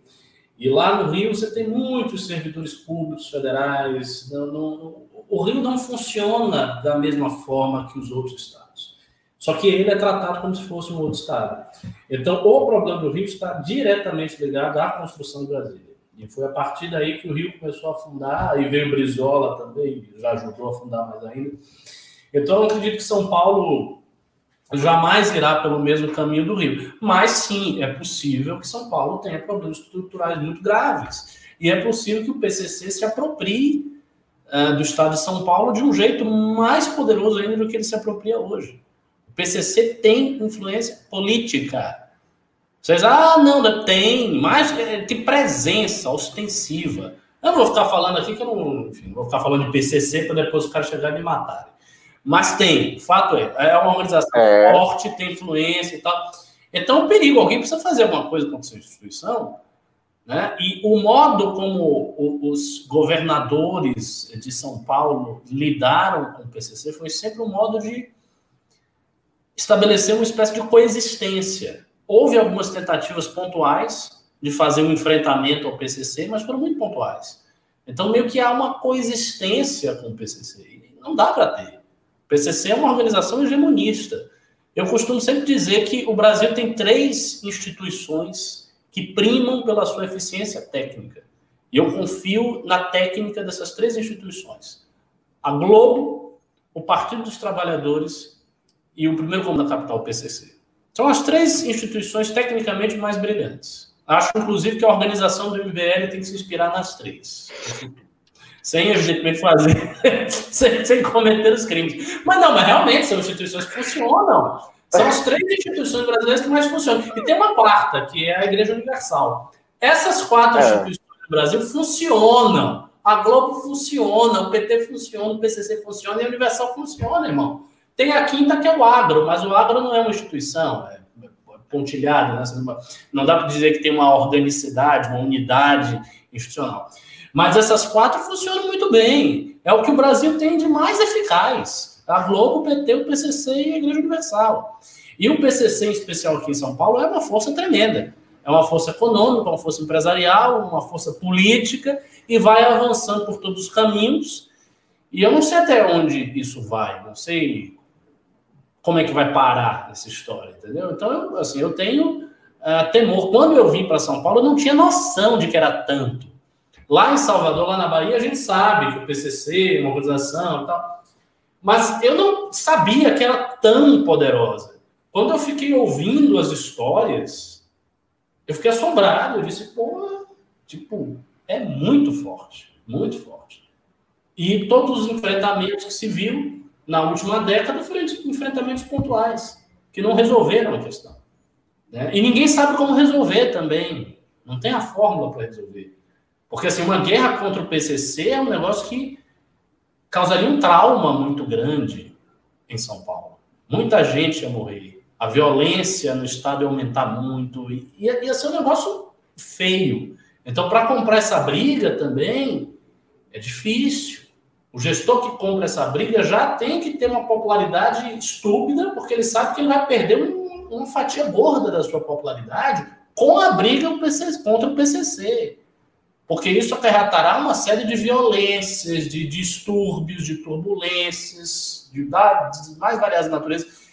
E lá no Rio você tem muitos servidores públicos federais. No, no, o Rio não funciona da mesma forma que os outros estados. Só que ele é tratado como se fosse um outro estado. Então, o problema do Rio está diretamente ligado à construção de Brasília. E foi a partir daí que o Rio começou a afundar, e veio Brizola também, já ajudou a afundar mais ainda. Então, eu acredito que São Paulo jamais irá pelo mesmo caminho do Rio. Mas sim, é possível que São Paulo tenha problemas estruturais muito graves. E é possível que o PCC se aproprie uh, do Estado de São Paulo de um jeito mais poderoso ainda do que ele se apropria hoje. O PCC tem influência política. Vocês, ah, não, tem, mas tem presença ostensiva. Eu não vou ficar falando aqui que eu não, enfim, não vou ficar falando de PCC para depois os caras chegarem e me matarem. Mas tem, o fato é, é uma organização é. forte, tem influência e tal. Então, é um perigo, alguém precisa fazer alguma coisa contra essa instituição, né? E o modo como os governadores de São Paulo lidaram com o PCC foi sempre um modo de estabelecer uma espécie de coexistência. Houve algumas tentativas pontuais de fazer um enfrentamento ao PCC, mas foram muito pontuais. Então, meio que há uma coexistência com o PCC. Não dá para ter. PCC é uma organização hegemonista. Eu costumo sempre dizer que o Brasil tem três instituições que primam pela sua eficiência técnica. E eu confio na técnica dessas três instituições: a Globo, o Partido dos Trabalhadores e o primeiro comando da capital, o PCC. São as três instituições tecnicamente mais brilhantes. Acho, inclusive, que a organização do MBL tem que se inspirar nas três sem evidentemente fazer, sem, sem, cometer os crimes. Mas não, mas realmente são instituições que funcionam. São as três instituições brasileiras que mais funcionam. E tem uma quarta, que é a Igreja Universal. Essas quatro é. instituições do Brasil funcionam. A Globo funciona, o PT funciona, o PCC funciona e a Universal funciona, irmão. Tem a quinta que é o agro, mas o agro não é uma instituição, é pontilhado, né? Não dá para dizer que tem uma organicidade, uma unidade institucional. Mas essas quatro funcionam muito bem. É o que o Brasil tem de mais eficaz. A Globo, o PT, o PCC e a Igreja Universal. E o PCC, em especial aqui em São Paulo, é uma força tremenda. É uma força econômica, uma força empresarial, uma força política e vai avançando por todos os caminhos. E eu não sei até onde isso vai, não sei como é que vai parar essa história, entendeu? Então, eu, assim, eu tenho uh, temor. Quando eu vim para São Paulo, eu não tinha noção de que era tanto. Lá em Salvador, lá na Bahia, a gente sabe que o PCC uma organização e tal. Mas eu não sabia que era tão poderosa. Quando eu fiquei ouvindo as histórias, eu fiquei assombrado. Eu disse, pô, tipo, é muito forte, muito forte. E todos os enfrentamentos que se viu na última década foram enfrentamentos pontuais, que não resolveram a questão. Né? E ninguém sabe como resolver também. Não tem a fórmula para resolver. Porque assim, uma guerra contra o PCC é um negócio que causaria um trauma muito grande em São Paulo. Muita gente ia morrer. A violência no estado ia aumentar muito. E ia, ia ser um negócio feio. Então, para comprar essa briga também é difícil. O gestor que compra essa briga já tem que ter uma popularidade estúpida, porque ele sabe que ele vai perder um, uma fatia gorda da sua popularidade com a briga contra o PCC porque isso acarretará uma série de violências, de distúrbios, de turbulências, de, de mais variadas naturezas.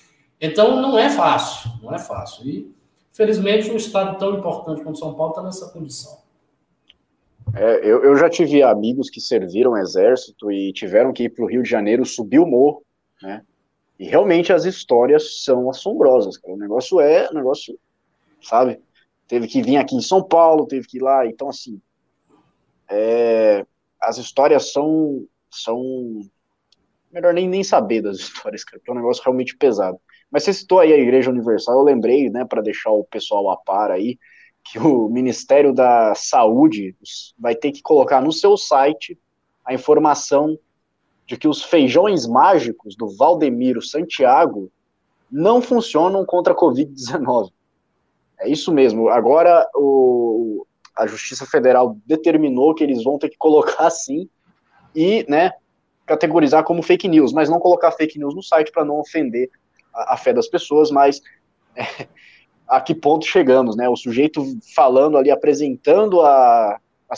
Então, não é fácil, não é fácil. E, felizmente, um estado tão importante como São Paulo está nessa condição. É, eu, eu, já tive amigos que serviram exército e tiveram que ir para o Rio de Janeiro subir o morro, né? E realmente as histórias são assombrosas, cara. O negócio é, o negócio, sabe? Teve que vir aqui em São Paulo, teve que ir lá, então assim, é, as histórias são, são. Melhor nem, nem saber das histórias, cara, porque é um negócio realmente pesado. Mas você citou aí a Igreja Universal, eu lembrei, né, para deixar o pessoal a par aí, que o Ministério da Saúde vai ter que colocar no seu site a informação de que os feijões mágicos do Valdemiro Santiago não funcionam contra a Covid-19. É isso mesmo. Agora, o, a Justiça Federal determinou que eles vão ter que colocar assim e, né, categorizar como fake news, mas não colocar fake news no site para não ofender a, a, fé das pessoas, mas é, a que ponto chegamos, né? O sujeito falando ali, apresentando a, a,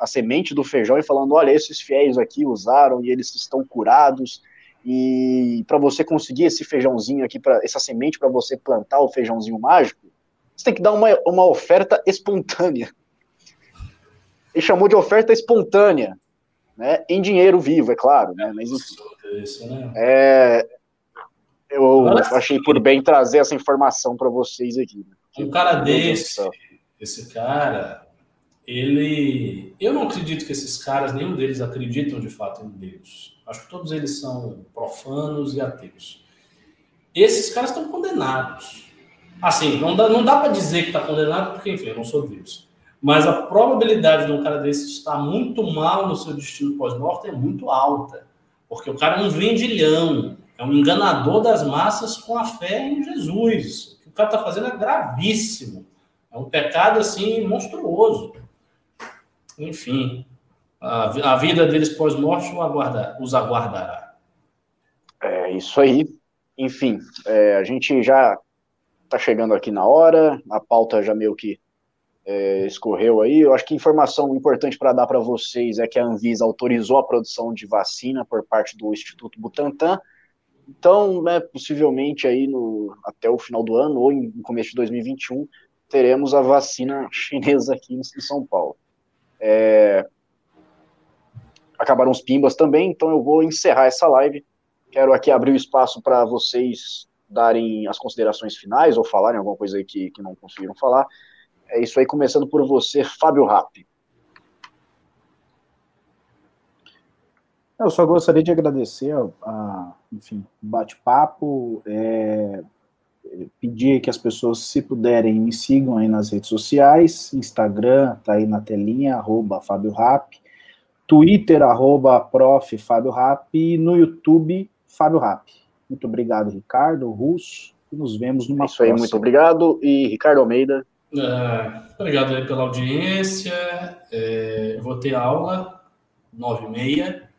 a semente do feijão e falando, olha, esses fiéis aqui usaram e eles estão curados, e para você conseguir esse feijãozinho aqui, para essa semente para você plantar o feijãozinho mágico, você tem que dar uma, uma oferta espontânea ele chamou de oferta espontânea, né, em dinheiro vivo, é claro, né, mas enfim. Esse, né? É, eu achei por bem trazer essa informação para vocês aqui. Um cara desse, esse cara, ele. Eu não acredito que esses caras, nenhum deles acreditam de fato em Deus. Acho que todos eles são profanos e ateus. Esses caras estão condenados. Assim, não dá, não dá para dizer que está condenado, porque, enfim, eu não sou Deus. Mas a probabilidade de um cara desse estar muito mal no seu destino pós-morte é muito alta. Porque o cara é um vendilhão, é um enganador das massas com a fé em Jesus. O que o cara está fazendo é gravíssimo. É um pecado, assim, monstruoso. Enfim, a, vida deles pós-morte os aguardará. É isso aí. Enfim, é, a gente já está chegando aqui na hora, a pauta já meio que é, escorreu aí. Eu acho que informação importante para dar para vocês é que a Anvisa autorizou a produção de vacina por parte do Instituto Butantan. Então, né, possivelmente aí no, até o final do ano ou no começo de 2021 teremos a vacina chinesa aqui em, em São Paulo. É, acabaram os pimbas também, então eu vou encerrar essa live. Quero aqui abrir o espaço para vocês darem as considerações finais ou falarem alguma coisa aí que, que não conseguiram falar. É isso aí, começando por você, Fábio Rapp. Eu só gostaria de agradecer a, a enfim, bate-papo, é, pedir que as pessoas, se puderem, me sigam aí nas redes sociais, Instagram, tá aí na telinha, arroba Fábio Rapp, Twitter, arroba prof. Fábio e no YouTube, Fábio Rapp. Muito obrigado, Ricardo, Russo, e nos vemos numa Isso próxima. aí, muito obrigado, e Ricardo Almeida. É, obrigado aí pela audiência. É, vou ter aula nove e meia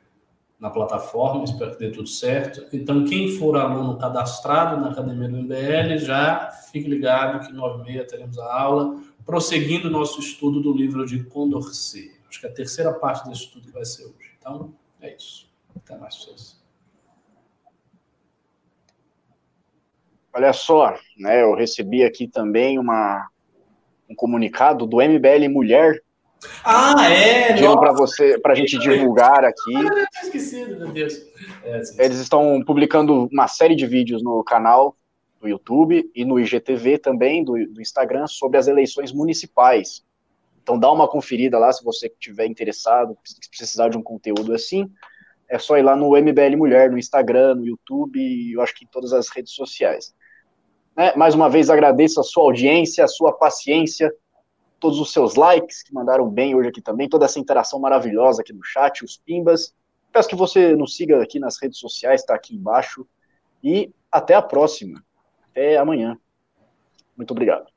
na plataforma, espero que dê tudo certo. Então, quem for aluno cadastrado na Academia do MBL, já fique ligado que nove e meia teremos a aula, prosseguindo o nosso estudo do livro de Condorcet. Acho que é a terceira parte desse estudo que vai ser hoje. Então, é isso. Até mais vocês. Olha só, né, eu recebi aqui também uma, um comunicado do MBL Mulher. Ah, é? Pedindo para você, para a gente divulgar aqui. Ah, esquecido, meu Deus. É, sim, sim. Eles estão publicando uma série de vídeos no canal do YouTube e no IGTV também, do, do Instagram, sobre as eleições municipais. Então dá uma conferida lá se você estiver interessado, se precisar de um conteúdo assim. É só ir lá no MBL Mulher, no Instagram, no YouTube eu acho que em todas as redes sociais. Né? Mais uma vez agradeço a sua audiência, a sua paciência, todos os seus likes que mandaram bem hoje aqui também, toda essa interação maravilhosa aqui no chat, os pimbas. Peço que você nos siga aqui nas redes sociais, está aqui embaixo. E até a próxima. Até amanhã. Muito obrigado.